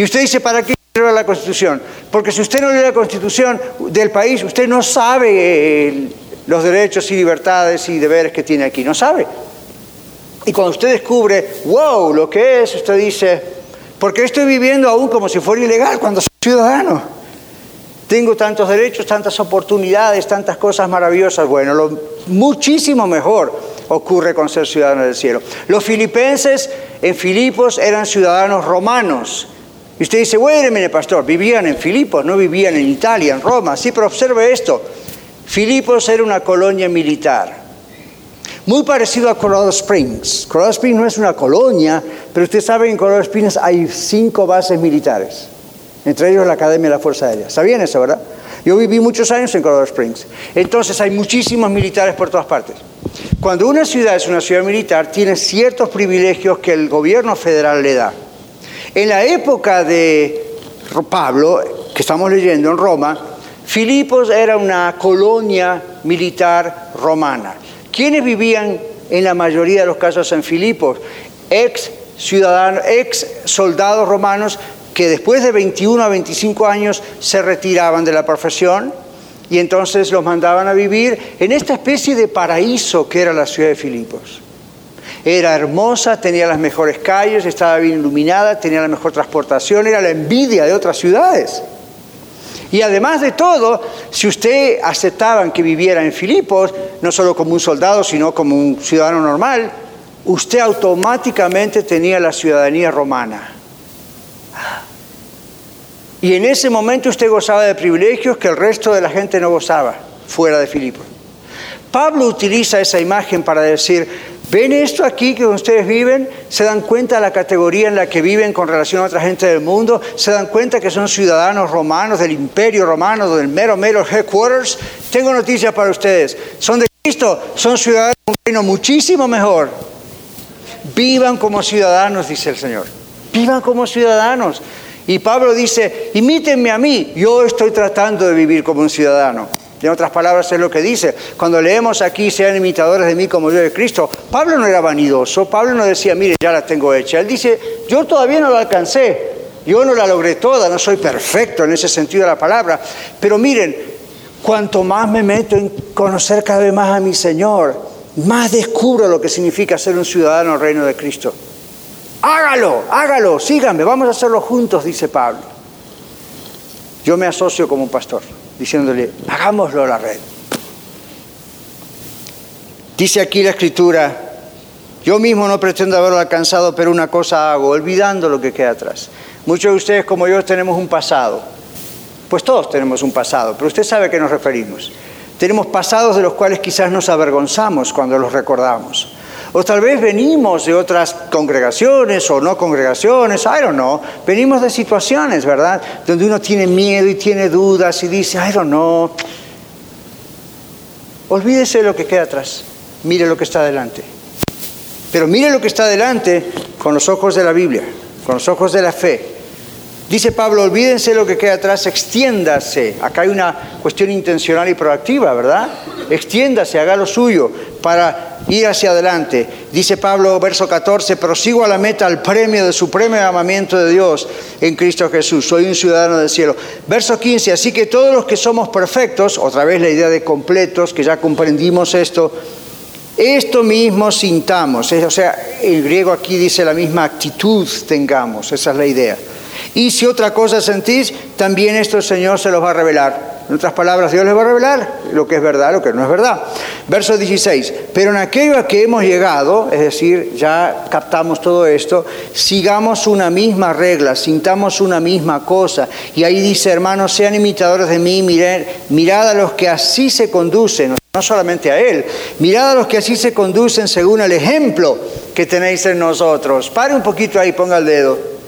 Y usted dice, ¿para qué quiero la Constitución? Porque si usted no lee la Constitución del país, usted no sabe eh, los derechos y libertades y deberes que tiene aquí, no sabe. Y cuando usted descubre, wow, lo que es, usted dice, ¿por qué estoy viviendo aún como si fuera ilegal cuando soy ciudadano? Tengo tantos derechos, tantas oportunidades, tantas cosas maravillosas. Bueno, lo muchísimo mejor ocurre con ser ciudadano del cielo. Los filipenses en Filipos eran ciudadanos romanos y usted dice, bueno, mire pastor, vivían en Filipos, no vivían en Italia, en Roma. Sí, pero observe esto. Filipos era una colonia militar. Muy parecido a Colorado Springs. Colorado Springs no es una colonia, pero usted sabe que en Colorado Springs hay cinco bases militares, entre ellos la Academia de la Fuerza Aérea. ¿Sabían eso, verdad? Yo viví muchos años en Colorado Springs. Entonces hay muchísimos militares por todas partes. Cuando una ciudad es una ciudad militar, tiene ciertos privilegios que el gobierno federal le da. En la época de Pablo, que estamos leyendo en Roma, Filipos era una colonia militar romana. ¿Quiénes vivían en la mayoría de los casos en Filipos? Ex ciudadanos, ex soldados romanos que después de 21 a 25 años se retiraban de la profesión y entonces los mandaban a vivir en esta especie de paraíso que era la ciudad de Filipos. Era hermosa, tenía las mejores calles, estaba bien iluminada, tenía la mejor transportación, era la envidia de otras ciudades. Y además de todo, si usted aceptaba que viviera en Filipos, no solo como un soldado, sino como un ciudadano normal, usted automáticamente tenía la ciudadanía romana. Y en ese momento usted gozaba de privilegios que el resto de la gente no gozaba fuera de Filipos. Pablo utiliza esa imagen para decir, ¿Ven esto aquí que ustedes viven? ¿Se dan cuenta de la categoría en la que viven con relación a otra gente del mundo? ¿Se dan cuenta que son ciudadanos romanos del imperio romano, del mero, mero headquarters? Tengo noticias para ustedes. Son de Cristo, son ciudadanos de un reino muchísimo mejor. Vivan como ciudadanos, dice el Señor. Vivan como ciudadanos. Y Pablo dice, imítenme a mí, yo estoy tratando de vivir como un ciudadano. En otras palabras es lo que dice. Cuando leemos aquí, sean imitadores de mí como yo de Cristo, Pablo no era vanidoso, Pablo no decía, mire, ya la tengo hecha. Él dice, yo todavía no la alcancé, yo no la logré toda, no soy perfecto en ese sentido de la palabra, pero miren, cuanto más me meto en conocer cada vez más a mi Señor, más descubro lo que significa ser un ciudadano del reino de Cristo. Hágalo, hágalo, síganme, vamos a hacerlo juntos, dice Pablo. Yo me asocio como un pastor diciéndole, hagámoslo la red. Dice aquí la escritura, yo mismo no pretendo haberlo alcanzado, pero una cosa hago, olvidando lo que queda atrás. Muchos de ustedes como yo tenemos un pasado. Pues todos tenemos un pasado, pero usted sabe a qué nos referimos. Tenemos pasados de los cuales quizás nos avergonzamos cuando los recordamos. O tal vez venimos de otras congregaciones o no congregaciones, I don't know. Venimos de situaciones, ¿verdad? Donde uno tiene miedo y tiene dudas y dice, I don't know. Olvídese de lo que queda atrás. Mire lo que está adelante. Pero mire lo que está adelante con los ojos de la Biblia, con los ojos de la fe. Dice Pablo, olvídense lo que queda atrás, extiéndase. Acá hay una cuestión intencional y proactiva, ¿verdad? Extiéndase, haga lo suyo para ir hacia adelante. Dice Pablo, verso 14, prosigo a la meta, al premio de supremo amamiento de Dios en Cristo Jesús. Soy un ciudadano del cielo. Verso 15, así que todos los que somos perfectos, otra vez la idea de completos, que ya comprendimos esto, esto mismo sintamos. O sea, el griego aquí dice la misma actitud tengamos, esa es la idea. Y si otra cosa sentís, también esto el Señor se los va a revelar. En otras palabras, Dios les va a revelar lo que es verdad, lo que no es verdad. Verso 16, pero en aquello a que hemos llegado, es decir, ya captamos todo esto, sigamos una misma regla, sintamos una misma cosa. Y ahí dice, hermanos, sean imitadores de mí, mirad, mirad a los que así se conducen, no solamente a Él, mirad a los que así se conducen según el ejemplo que tenéis en nosotros. Pare un poquito ahí, ponga el dedo.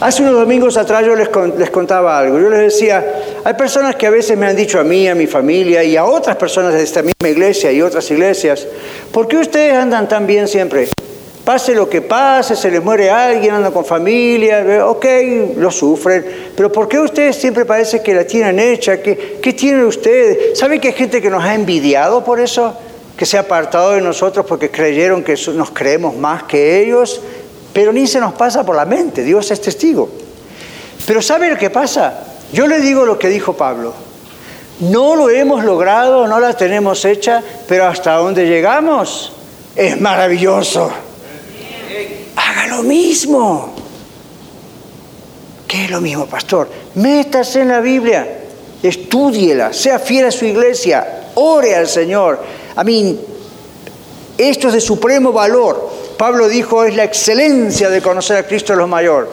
Hace unos domingos atrás yo les, contaba algo. Yo les decía, hay personas que a veces me han dicho a mí, a mi familia y a otras personas de esta misma iglesia y otras iglesias, ¿por qué ustedes andan tan bien siempre? Pase lo que pase, se les muere alguien, andan con familia, ok, lo sufren, pero ¿por qué ustedes siempre parece que la tienen hecha? ¿Qué, qué tienen ustedes? ¿Saben que hay gente que nos ha envidiado por eso? Que se ha apartado de nosotros porque creyeron que nos creemos más que ellos pero ni se nos pasa por la mente, Dios es testigo. Pero ¿sabe lo que pasa? Yo le digo lo que dijo Pablo. No lo hemos logrado, no la tenemos hecha, pero hasta donde llegamos es maravilloso. Haga lo mismo. ¿Qué es lo mismo, pastor? Métase en la Biblia, estúdiela, sea fiel a su iglesia, ore al Señor. A mí, esto es de supremo valor. Pablo dijo, es la excelencia de conocer a Cristo lo mayor.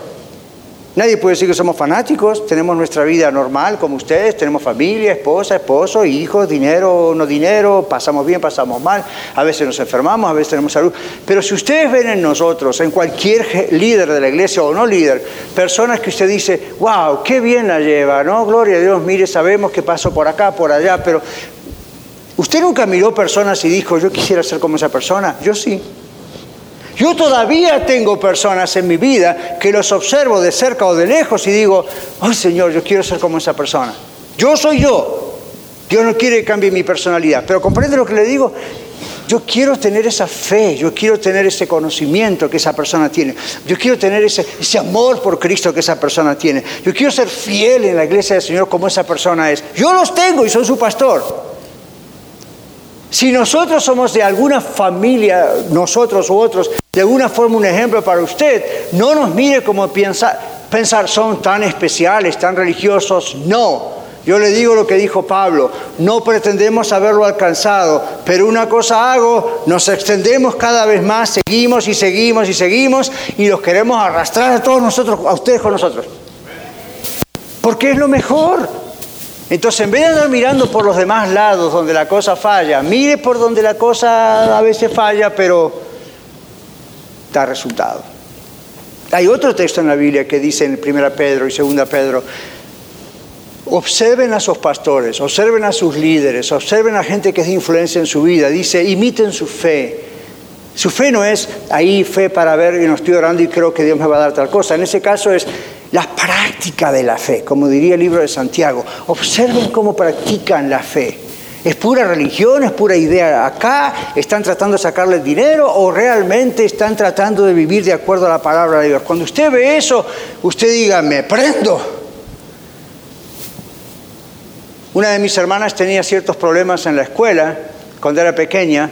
Nadie puede decir que somos fanáticos, tenemos nuestra vida normal como ustedes, tenemos familia, esposa, esposo, hijos, dinero no dinero, pasamos bien, pasamos mal, a veces nos enfermamos, a veces tenemos salud. Pero si ustedes ven en nosotros, en cualquier líder de la iglesia o no líder, personas que usted dice, wow, qué bien la lleva, ¿no? Gloria a Dios, mire, sabemos que pasó por acá, por allá, pero usted nunca miró personas y dijo, yo quisiera ser como esa persona, yo sí. Yo todavía tengo personas en mi vida que los observo de cerca o de lejos y digo, oh Señor, yo quiero ser como esa persona. Yo soy yo. Dios no quiere que cambie mi personalidad. Pero comprende lo que le digo. Yo quiero tener esa fe, yo quiero tener ese conocimiento que esa persona tiene. Yo quiero tener ese, ese amor por Cristo que esa persona tiene. Yo quiero ser fiel en la iglesia del Señor como esa persona es. Yo los tengo y soy su pastor. Si nosotros somos de alguna familia, nosotros u otros, de alguna forma un ejemplo para usted, no nos mire como piensa, pensar son tan especiales, tan religiosos, no. Yo le digo lo que dijo Pablo, no pretendemos haberlo alcanzado, pero una cosa hago, nos extendemos cada vez más, seguimos y seguimos y seguimos y los queremos arrastrar a todos nosotros, a ustedes con nosotros. Porque es lo mejor. Entonces, en vez de andar mirando por los demás lados donde la cosa falla, mire por donde la cosa a veces falla, pero da resultado. Hay otro texto en la Biblia que dice en 1 Pedro y 2 Pedro, observen a sus pastores, observen a sus líderes, observen a gente que es de influencia en su vida. Dice, imiten su fe. Su fe no es ahí fe para ver y no estoy orando y creo que Dios me va a dar tal cosa. En ese caso es la práctica de la fe, como diría el libro de Santiago. Observen cómo practican la fe. ¿Es pura religión? ¿Es pura idea acá? ¿Están tratando de sacarle dinero o realmente están tratando de vivir de acuerdo a la palabra de Dios? Cuando usted ve eso, usted diga, me prendo. Una de mis hermanas tenía ciertos problemas en la escuela cuando era pequeña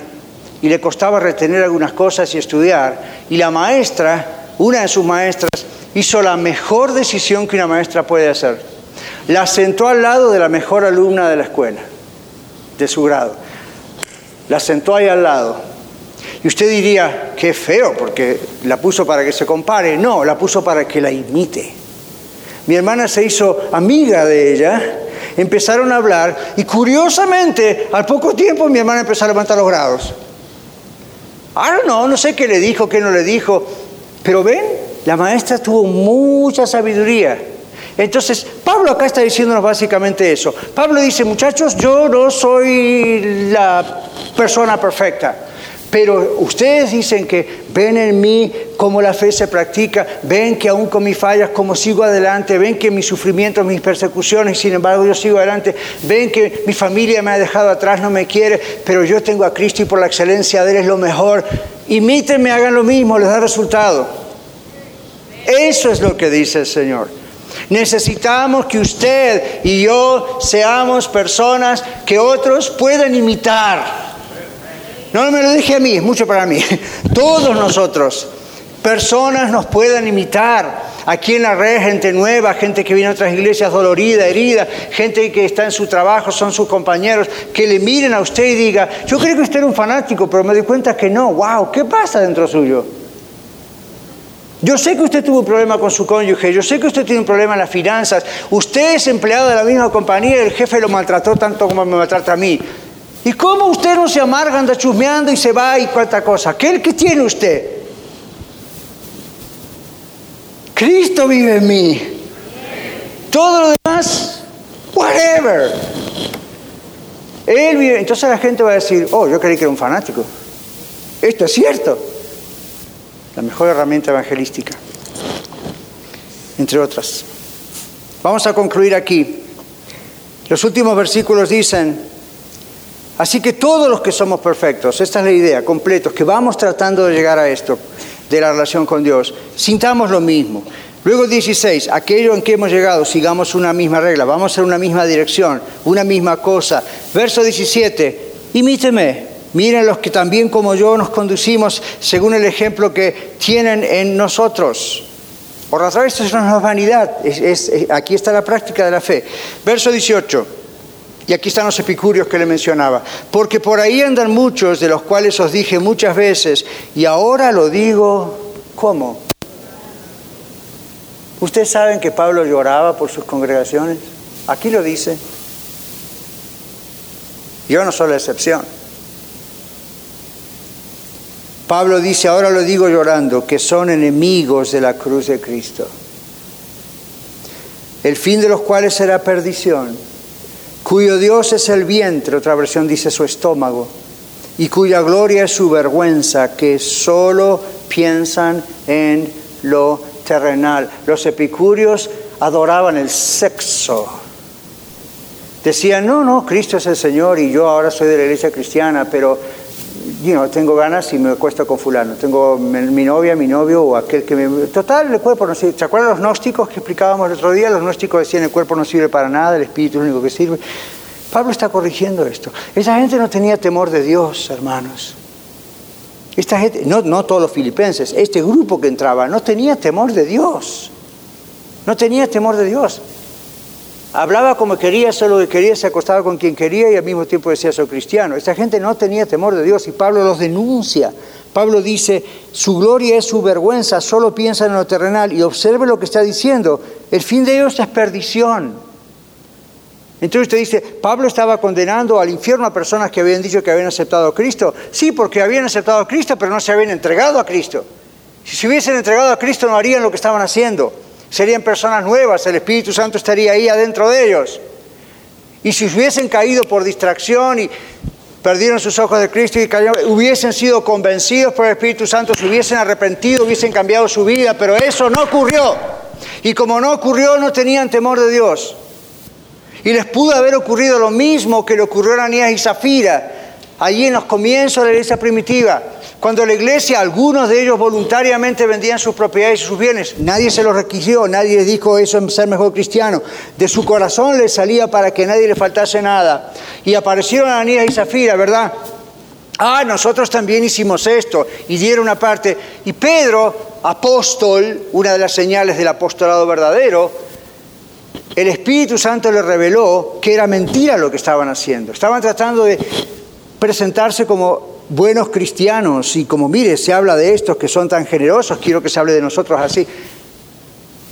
y le costaba retener algunas cosas y estudiar. Y la maestra, una de sus maestras, hizo la mejor decisión que una maestra puede hacer. La sentó al lado de la mejor alumna de la escuela, de su grado. La sentó ahí al lado. Y usted diría, qué feo, porque la puso para que se compare. No, la puso para que la imite. Mi hermana se hizo amiga de ella, empezaron a hablar y curiosamente, al poco tiempo mi hermana empezó a levantar los grados. Ahora no, no sé qué le dijo, qué no le dijo, pero ven, la maestra tuvo mucha sabiduría. Entonces, Pablo acá está diciéndonos básicamente eso. Pablo dice, muchachos, yo no soy la persona perfecta, Pero ustedes dicen que ven en mí cómo la fe se practica, ven que aún con mis fallas, como sigo adelante, ven que mis sufrimientos, mis persecuciones, sin embargo yo sigo adelante, ven que mi familia me ha dejado atrás, no me quiere, pero yo tengo a Cristo y por la excelencia de Él es lo mejor. Imítenme, hagan lo mismo, les da resultado. Eso es lo que dice el Señor. Necesitamos que usted y yo seamos personas que otros puedan imitar. No me lo dije a mí, es mucho para mí. Todos nosotros, personas nos puedan imitar. Aquí en la red, gente nueva, gente que viene a otras iglesias dolorida, herida, gente que está en su trabajo, son sus compañeros, que le miren a usted y diga, yo creo que usted era un fanático, pero me di cuenta que no, wow, ¿qué pasa dentro suyo? Yo sé que usted tuvo un problema con su cónyuge, yo sé que usted tiene un problema en las finanzas, usted es empleado de la misma compañía y el jefe lo maltrató tanto como me maltrata a mí. ¿Y cómo usted no se amarga, anda chusmeando y se va y cuánta cosa? ¿Qué, que tiene usted? Cristo vive en mí. Todo lo demás, whatever. Él vive. Entonces la gente va a decir, oh, yo creí que era un fanático. Esto es cierto. La mejor herramienta evangelística, entre otras. Vamos a concluir aquí. Los últimos versículos dicen, Así que todos los que somos perfectos, esta es la idea, completos, que vamos tratando de llegar a esto, de la relación con Dios, sintamos lo mismo. Luego 16, aquello en que hemos llegado, sigamos una misma regla, vamos en una misma dirección, una misma cosa. Verso 17, imíteme, miren los que también como yo nos conducimos según el ejemplo que tienen en nosotros. Por otra vez, esto es una vanidad, aquí está la práctica de la fe. Verso 18. Y aquí están los epicúreos que le mencionaba. Porque por ahí andan muchos, de los cuales os dije muchas veces, y ahora lo digo, ¿cómo? ¿Ustedes saben que Pablo lloraba por sus congregaciones? Aquí lo dice. Yo no soy la excepción. Pablo dice, ahora lo digo llorando, que son enemigos de la cruz de Cristo, el fin de los cuales será perdición cuyo Dios es el vientre, otra versión dice su estómago, y cuya gloria es su vergüenza, que solo piensan en lo terrenal. Los epicúreos adoraban el sexo. Decían, no, no, Cristo es el Señor y yo ahora soy de la iglesia cristiana, pero yo tengo ganas y me acuesto con fulano. Tengo mi novia, mi novio o aquel que me... Total, el cuerpo no sirve. ¿Se acuerdan los gnósticos que explicábamos el otro día? Los gnósticos decían el cuerpo no sirve para nada, el espíritu es lo único que sirve. Pablo está corrigiendo esto. Esa gente no tenía temor de Dios, hermanos. Esta gente, no, no todos los filipenses, este grupo que entraba no tenía temor de Dios. No tenía temor de Dios. Hablaba como quería, solo que quería, se acostaba con quien quería y al mismo tiempo decía soy cristiano. Esta gente no tenía temor de Dios y Pablo los denuncia. Pablo dice, su gloria es su vergüenza, solo piensa en lo terrenal y observe lo que está diciendo. El fin de ellos es perdición. Entonces usted dice, Pablo estaba condenando al infierno a personas que habían dicho que habían aceptado a Cristo. Sí, porque habían aceptado a Cristo, pero no se habían entregado a Cristo. Si se hubiesen entregado a Cristo no harían lo que estaban haciendo serían personas nuevas, el Espíritu Santo estaría ahí adentro de ellos. Y si hubiesen caído por distracción y perdieron sus ojos de Cristo y hubiesen sido convencidos por el Espíritu Santo, se hubiesen arrepentido, hubiesen cambiado su vida, pero eso no ocurrió. Y como no ocurrió, no tenían temor de Dios. Y les pudo haber ocurrido lo mismo que le ocurrió a Anías y Zafira, allí en los comienzos de la iglesia primitiva. Cuando la iglesia, algunos de ellos voluntariamente vendían sus propiedades y sus bienes, nadie se los requirió, nadie dijo eso en ser mejor cristiano. De su corazón les salía para que nadie le faltase nada. Y aparecieron Ananías y Zafira, ¿verdad? Ah, nosotros también hicimos esto y dieron una parte. Y Pedro, apóstol, una de las señales del apostolado verdadero, el Espíritu Santo le reveló que era mentira lo que estaban haciendo. Estaban tratando de presentarse como buenos cristianos y como mire, se habla de estos que son tan generosos, quiero que se hable de nosotros así.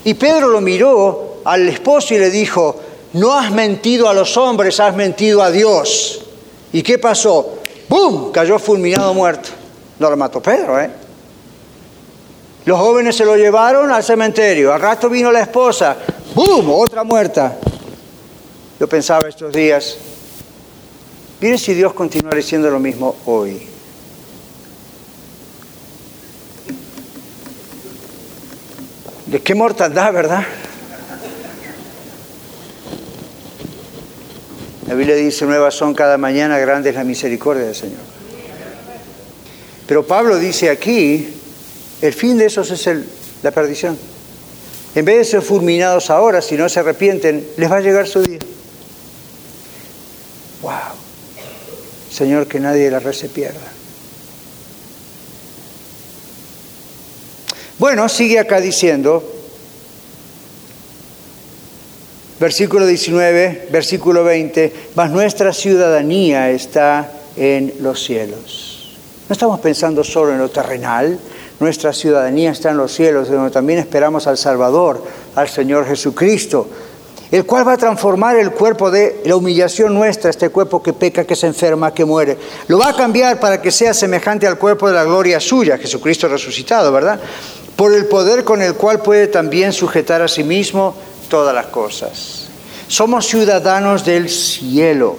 Y Pedro lo miró al esposo y le dijo, no has mentido a los hombres, has mentido a Dios. ¿Y qué pasó? ¡Bum! Cayó fulminado muerto. No lo mató Pedro, ¿eh? Los jóvenes se lo llevaron al cementerio. Al rato vino la esposa. ¡Bum! Otra muerta. Yo pensaba estos días, Miren si Dios continúa diciendo lo mismo hoy. ¿De qué mortandad, verdad? La Biblia dice, nuevas son cada mañana, grande es la misericordia del Señor. Pero Pablo dice aquí, el fin de esos es el, la perdición. En vez de ser fulminados ahora, si no se arrepienten, les va a llegar su día. ¡Wow! Señor, que nadie de la red se pierda. Bueno, sigue acá diciendo, versículo 19, versículo 20, mas nuestra ciudadanía está en los cielos. No estamos pensando solo en lo terrenal, nuestra ciudadanía está en los cielos, donde también esperamos al Salvador, al Señor Jesucristo, el cual va a transformar el cuerpo de la humillación nuestra, este cuerpo que peca, que se enferma, que muere. Lo va a cambiar para que sea semejante al cuerpo de la gloria suya, Jesucristo resucitado, ¿verdad? Por el poder con el cual puede también sujetar a sí mismo todas las cosas. Somos ciudadanos del cielo.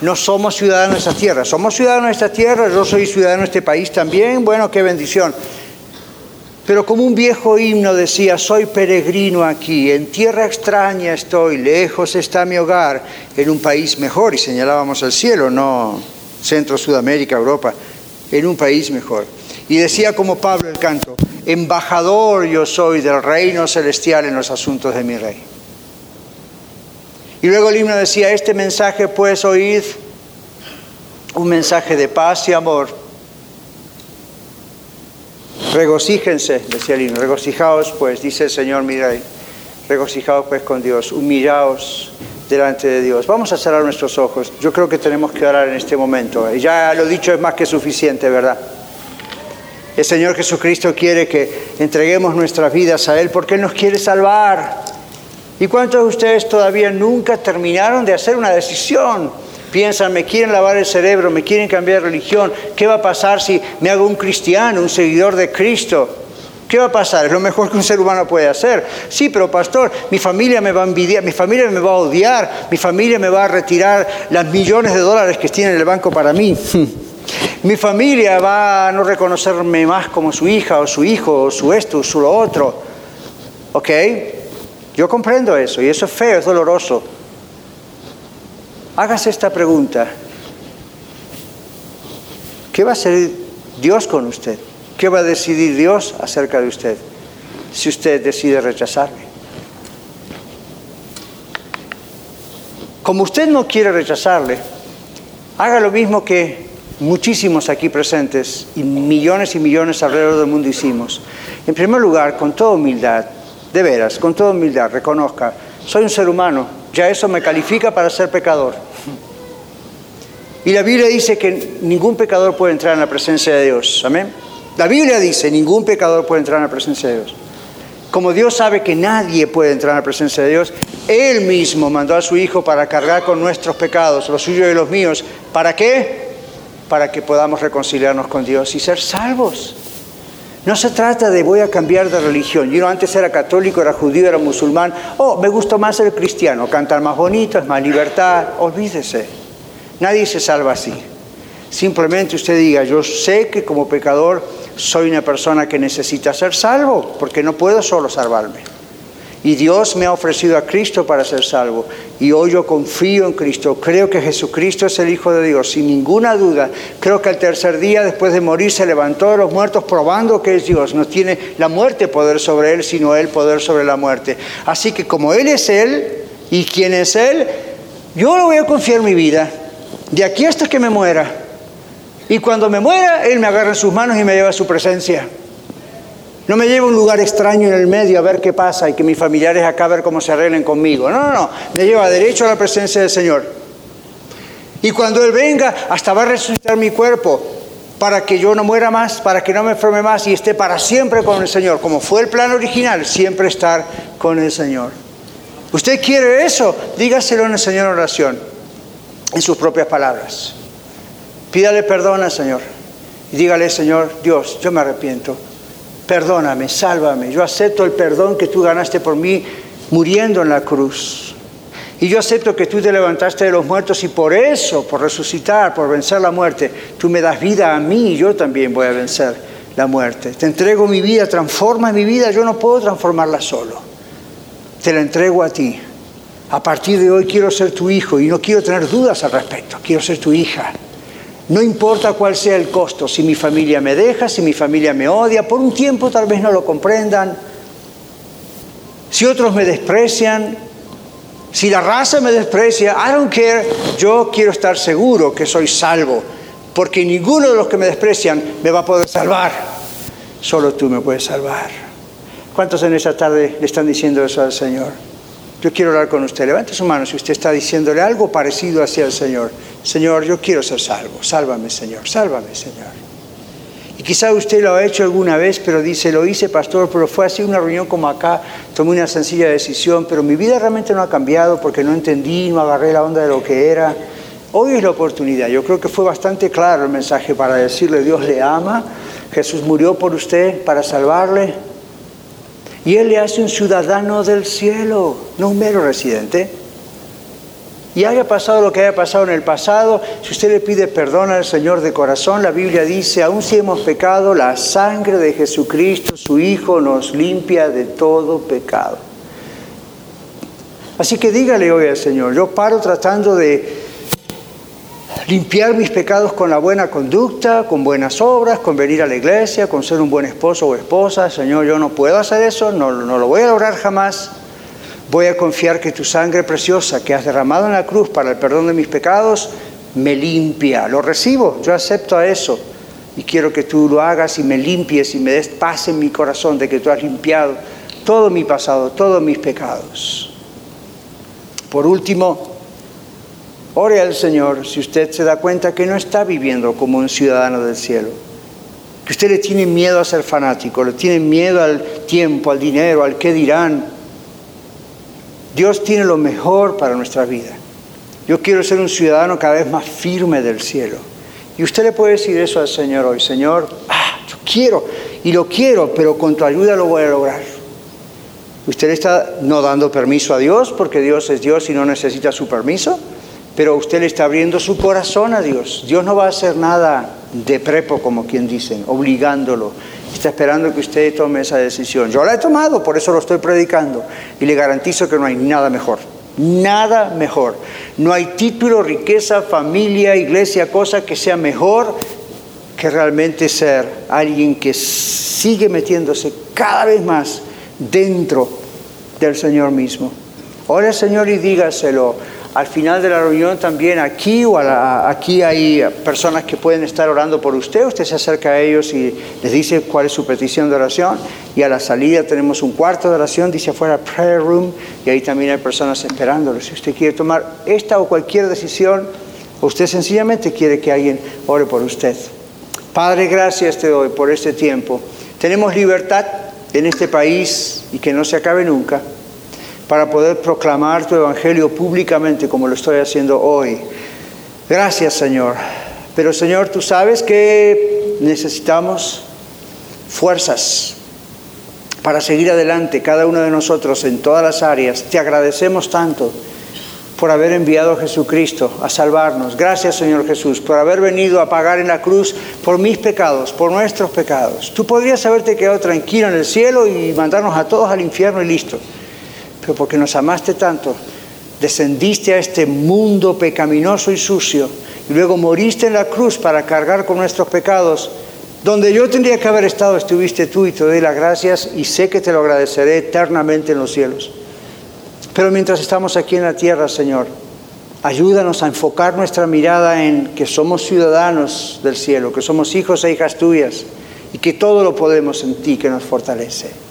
No somos ciudadanos de esta tierra. Somos ciudadanos de esta tierra. Yo soy ciudadano de este país también. Bueno, qué bendición. Pero como un viejo himno decía, soy peregrino aquí, en tierra extraña estoy, lejos está mi hogar, en un país mejor, y señalábamos al cielo, no Centro, Sudamérica, Europa, en un país mejor. Y decía como Pablo el canto, embajador yo soy del reino celestial en los asuntos de mi rey. Y luego el himno decía, este mensaje pues oíd, un mensaje de paz y amor. Regocíjense, decía el himno, regocijaos pues, dice el Señor mi rey, regocijaos pues con Dios, humillaos delante de Dios. Vamos a cerrar nuestros ojos. Yo creo que tenemos que orar en este momento. Ya lo dicho es más que suficiente, ¿verdad? El Señor Jesucristo quiere que entreguemos nuestras vidas a Él porque Él nos quiere salvar. ¿Y cuántos de ustedes todavía nunca terminaron de hacer una decisión? Piensan, me quieren lavar el cerebro, me quieren cambiar de religión. ¿Qué va a pasar si me hago un cristiano, un seguidor de Cristo? ¿Qué va a pasar? Es lo mejor que un ser humano puede hacer. Sí, pero pastor, mi familia me va a envidiar, mi familia me va a odiar, mi familia me va a retirar las millones de dólares que tiene en el banco para mí. Mi familia va a no reconocerme más como su hija o su hijo o su esto o su lo otro. ¿Ok? Yo comprendo eso y eso es feo, es doloroso. Hágase esta pregunta. ¿Qué va a hacer Dios con usted? ¿Qué va a decidir Dios acerca de usted si usted decide rechazarle? Como usted no quiere rechazarle, haga lo mismo que muchísimos aquí presentes y millones y millones alrededor del mundo hicimos. En primer lugar, con toda humildad, de veras, con toda humildad, reconozca, soy un ser humano, ya eso me califica para ser pecador. Y la Biblia dice que ningún pecador puede entrar en la presencia de Dios. Amén. La Biblia dice, ningún pecador puede entrar en la presencia de Dios. Como Dios sabe que nadie puede entrar en la presencia de Dios, Él mismo mandó a su Hijo para cargar con nuestros pecados, los suyos y los míos. ¿Para qué? para que podamos reconciliarnos con Dios y ser salvos. No se trata de voy a cambiar de religión. Yo antes era católico, era judío, era musulmán. Oh, me gustó más ser cristiano, cantar más bonito, es más libertad. Olvídese. Nadie se salva así. Simplemente usted diga, yo sé que como pecador soy una persona que necesita ser salvo, porque no puedo solo salvarme. Y Dios me ha ofrecido a Cristo para ser salvo. Y hoy yo confío en Cristo. Creo que Jesucristo es el Hijo de Dios, sin ninguna duda. Creo que al tercer día, después de morir, se levantó de los muertos probando que es Dios. No tiene la muerte poder sobre Él, sino Él poder sobre la muerte. Así que como Él es Él y quien es Él, yo le voy a confiar mi vida. De aquí hasta que me muera. Y cuando me muera, Él me agarra en sus manos y me lleva a su presencia. No me lleva a un lugar extraño en el medio a ver qué pasa y que mis familiares acá a ver cómo se arreglen conmigo. No, no, no. Me lleva derecho a la presencia del Señor. Y cuando Él venga, hasta va a resucitar mi cuerpo para que yo no muera más, para que no me enferme más y esté para siempre con el Señor. Como fue el plan original, siempre estar con el Señor. ¿Usted quiere eso? Dígaselo en el Señor en oración, en sus propias palabras. Pídale perdón al Señor y dígale, Señor, Dios, yo me arrepiento perdóname, sálvame. Yo acepto el perdón que tú ganaste por mí muriendo en la cruz. Y yo acepto que tú te levantaste de los muertos y por eso, por resucitar, por vencer la muerte, tú me das vida a mí y yo también voy a vencer la muerte. Te entrego mi vida, transforma mi vida, yo no puedo transformarla solo. Te la entrego a ti. A partir de hoy quiero ser tu hijo y no quiero tener dudas al respecto, quiero ser tu hija. No importa cuál sea el costo, si mi familia me deja, si mi familia me odia, por un tiempo tal vez no lo comprendan, si otros me desprecian, si la raza me desprecia, I don't care, yo quiero estar seguro que soy salvo, porque ninguno de los que me desprecian me va a poder salvar, solo tú me puedes salvar. ¿Cuántos en esta tarde le están diciendo eso al Señor? Yo quiero hablar con usted. Levante su mano si usted está diciéndole algo parecido hacia el Señor. Señor, yo quiero ser salvo. Sálvame, Señor. Sálvame, Señor. Y quizá usted lo ha hecho alguna vez, pero dice, lo hice, pastor, pero fue así una reunión como acá, tomé una sencilla decisión, pero mi vida realmente no ha cambiado porque no entendí, no agarré la onda de lo que era. Hoy es la oportunidad. Yo creo que fue bastante claro el mensaje para decirle, Dios le ama, Jesús murió por usted para salvarle, y Él le hace un ciudadano del cielo, no un mero residente y haya pasado lo que haya pasado en el pasado, si usted le pide perdón al Señor de corazón, la Biblia dice, aun si hemos pecado, la sangre de Jesucristo, su Hijo, nos limpia de todo pecado. Así que dígale hoy al Señor, yo paro tratando de limpiar mis pecados con la buena conducta, con buenas obras, con venir a la iglesia, con ser un buen esposo o esposa. Señor, yo no puedo hacer eso, no, no lo voy a lograr jamás. Voy a confiar que tu sangre preciosa que has derramado en la cruz para el perdón de mis pecados me limpia. Lo recibo, yo acepto a eso. Y quiero que tú lo hagas y me limpies y me des paz en mi corazón de que tú has limpiado todo mi pasado, todos mis pecados. Por último, ore al Señor si usted se da cuenta que no está viviendo como un ciudadano del cielo. Que usted le tiene miedo a ser fanático, le tiene miedo al tiempo, al dinero, al qué dirán Dios tiene lo mejor para nuestra vida. Yo quiero ser un ciudadano cada vez más firme del cielo. Y usted le puede decir eso al Señor hoy, Señor, ah, yo quiero y lo quiero, pero con tu ayuda lo voy a lograr. Usted está no dando permiso a Dios porque Dios es Dios y no necesita su permiso, pero usted le está abriendo su corazón a Dios. Dios no va a hacer nada de prepo, como quien dicen, obligándolo está esperando que usted tome esa decisión. Yo la he tomado, por eso lo estoy predicando. Y le garantizo que no hay nada mejor. Nada mejor. No hay título, riqueza, familia, iglesia, cosa que sea mejor que realmente ser alguien que sigue metiéndose cada vez más dentro del Señor mismo. Ora Señor y dígaselo al final de la reunión también aquí o aquí hay personas que pueden estar orando por usted, usted se acerca a ellos y les dice cuál es su petición de oración y a la salida tenemos un cuarto de oración, dice afuera prayer room y ahí también hay personas esperándolo. Si usted quiere tomar esta o cualquier decisión, usted sencillamente quiere que alguien ore por usted. Padre, gracias te doy por este tiempo. Tenemos libertad en este país y que no se acabe nunca para poder proclamar tu evangelio públicamente como lo estoy haciendo hoy. Gracias Señor. Pero Señor, tú sabes que necesitamos fuerzas para seguir adelante, cada uno de nosotros en todas las áreas. Te agradecemos tanto por haber enviado a Jesucristo a salvarnos. Gracias Señor Jesús por haber venido a pagar en la cruz por mis pecados, por nuestros pecados. Tú podrías haberte quedado tranquilo en el cielo y mandarnos a todos al infierno y listo pero porque nos amaste tanto, descendiste a este mundo pecaminoso y sucio y luego moriste en la cruz para cargar con nuestros pecados. Donde yo tendría que haber estado, estuviste tú y te doy las gracias y sé que te lo agradeceré eternamente en los cielos. Pero mientras estamos aquí en la tierra, Señor, ayúdanos a enfocar nuestra mirada en que somos ciudadanos del cielo, que somos hijos e hijas tuyas y que todo lo podemos en ti que nos fortalece.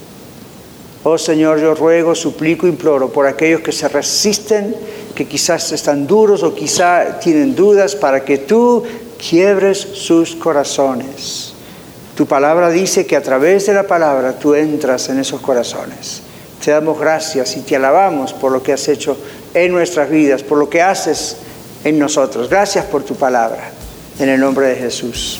Oh Señor, yo ruego, suplico, imploro por aquellos que se resisten, que quizás están duros o quizás tienen dudas, para que tú quiebres sus corazones. Tu palabra dice que a través de la palabra tú entras en esos corazones. Te damos gracias y te alabamos por lo que has hecho en nuestras vidas, por lo que haces en nosotros. Gracias por tu palabra. En el nombre de Jesús.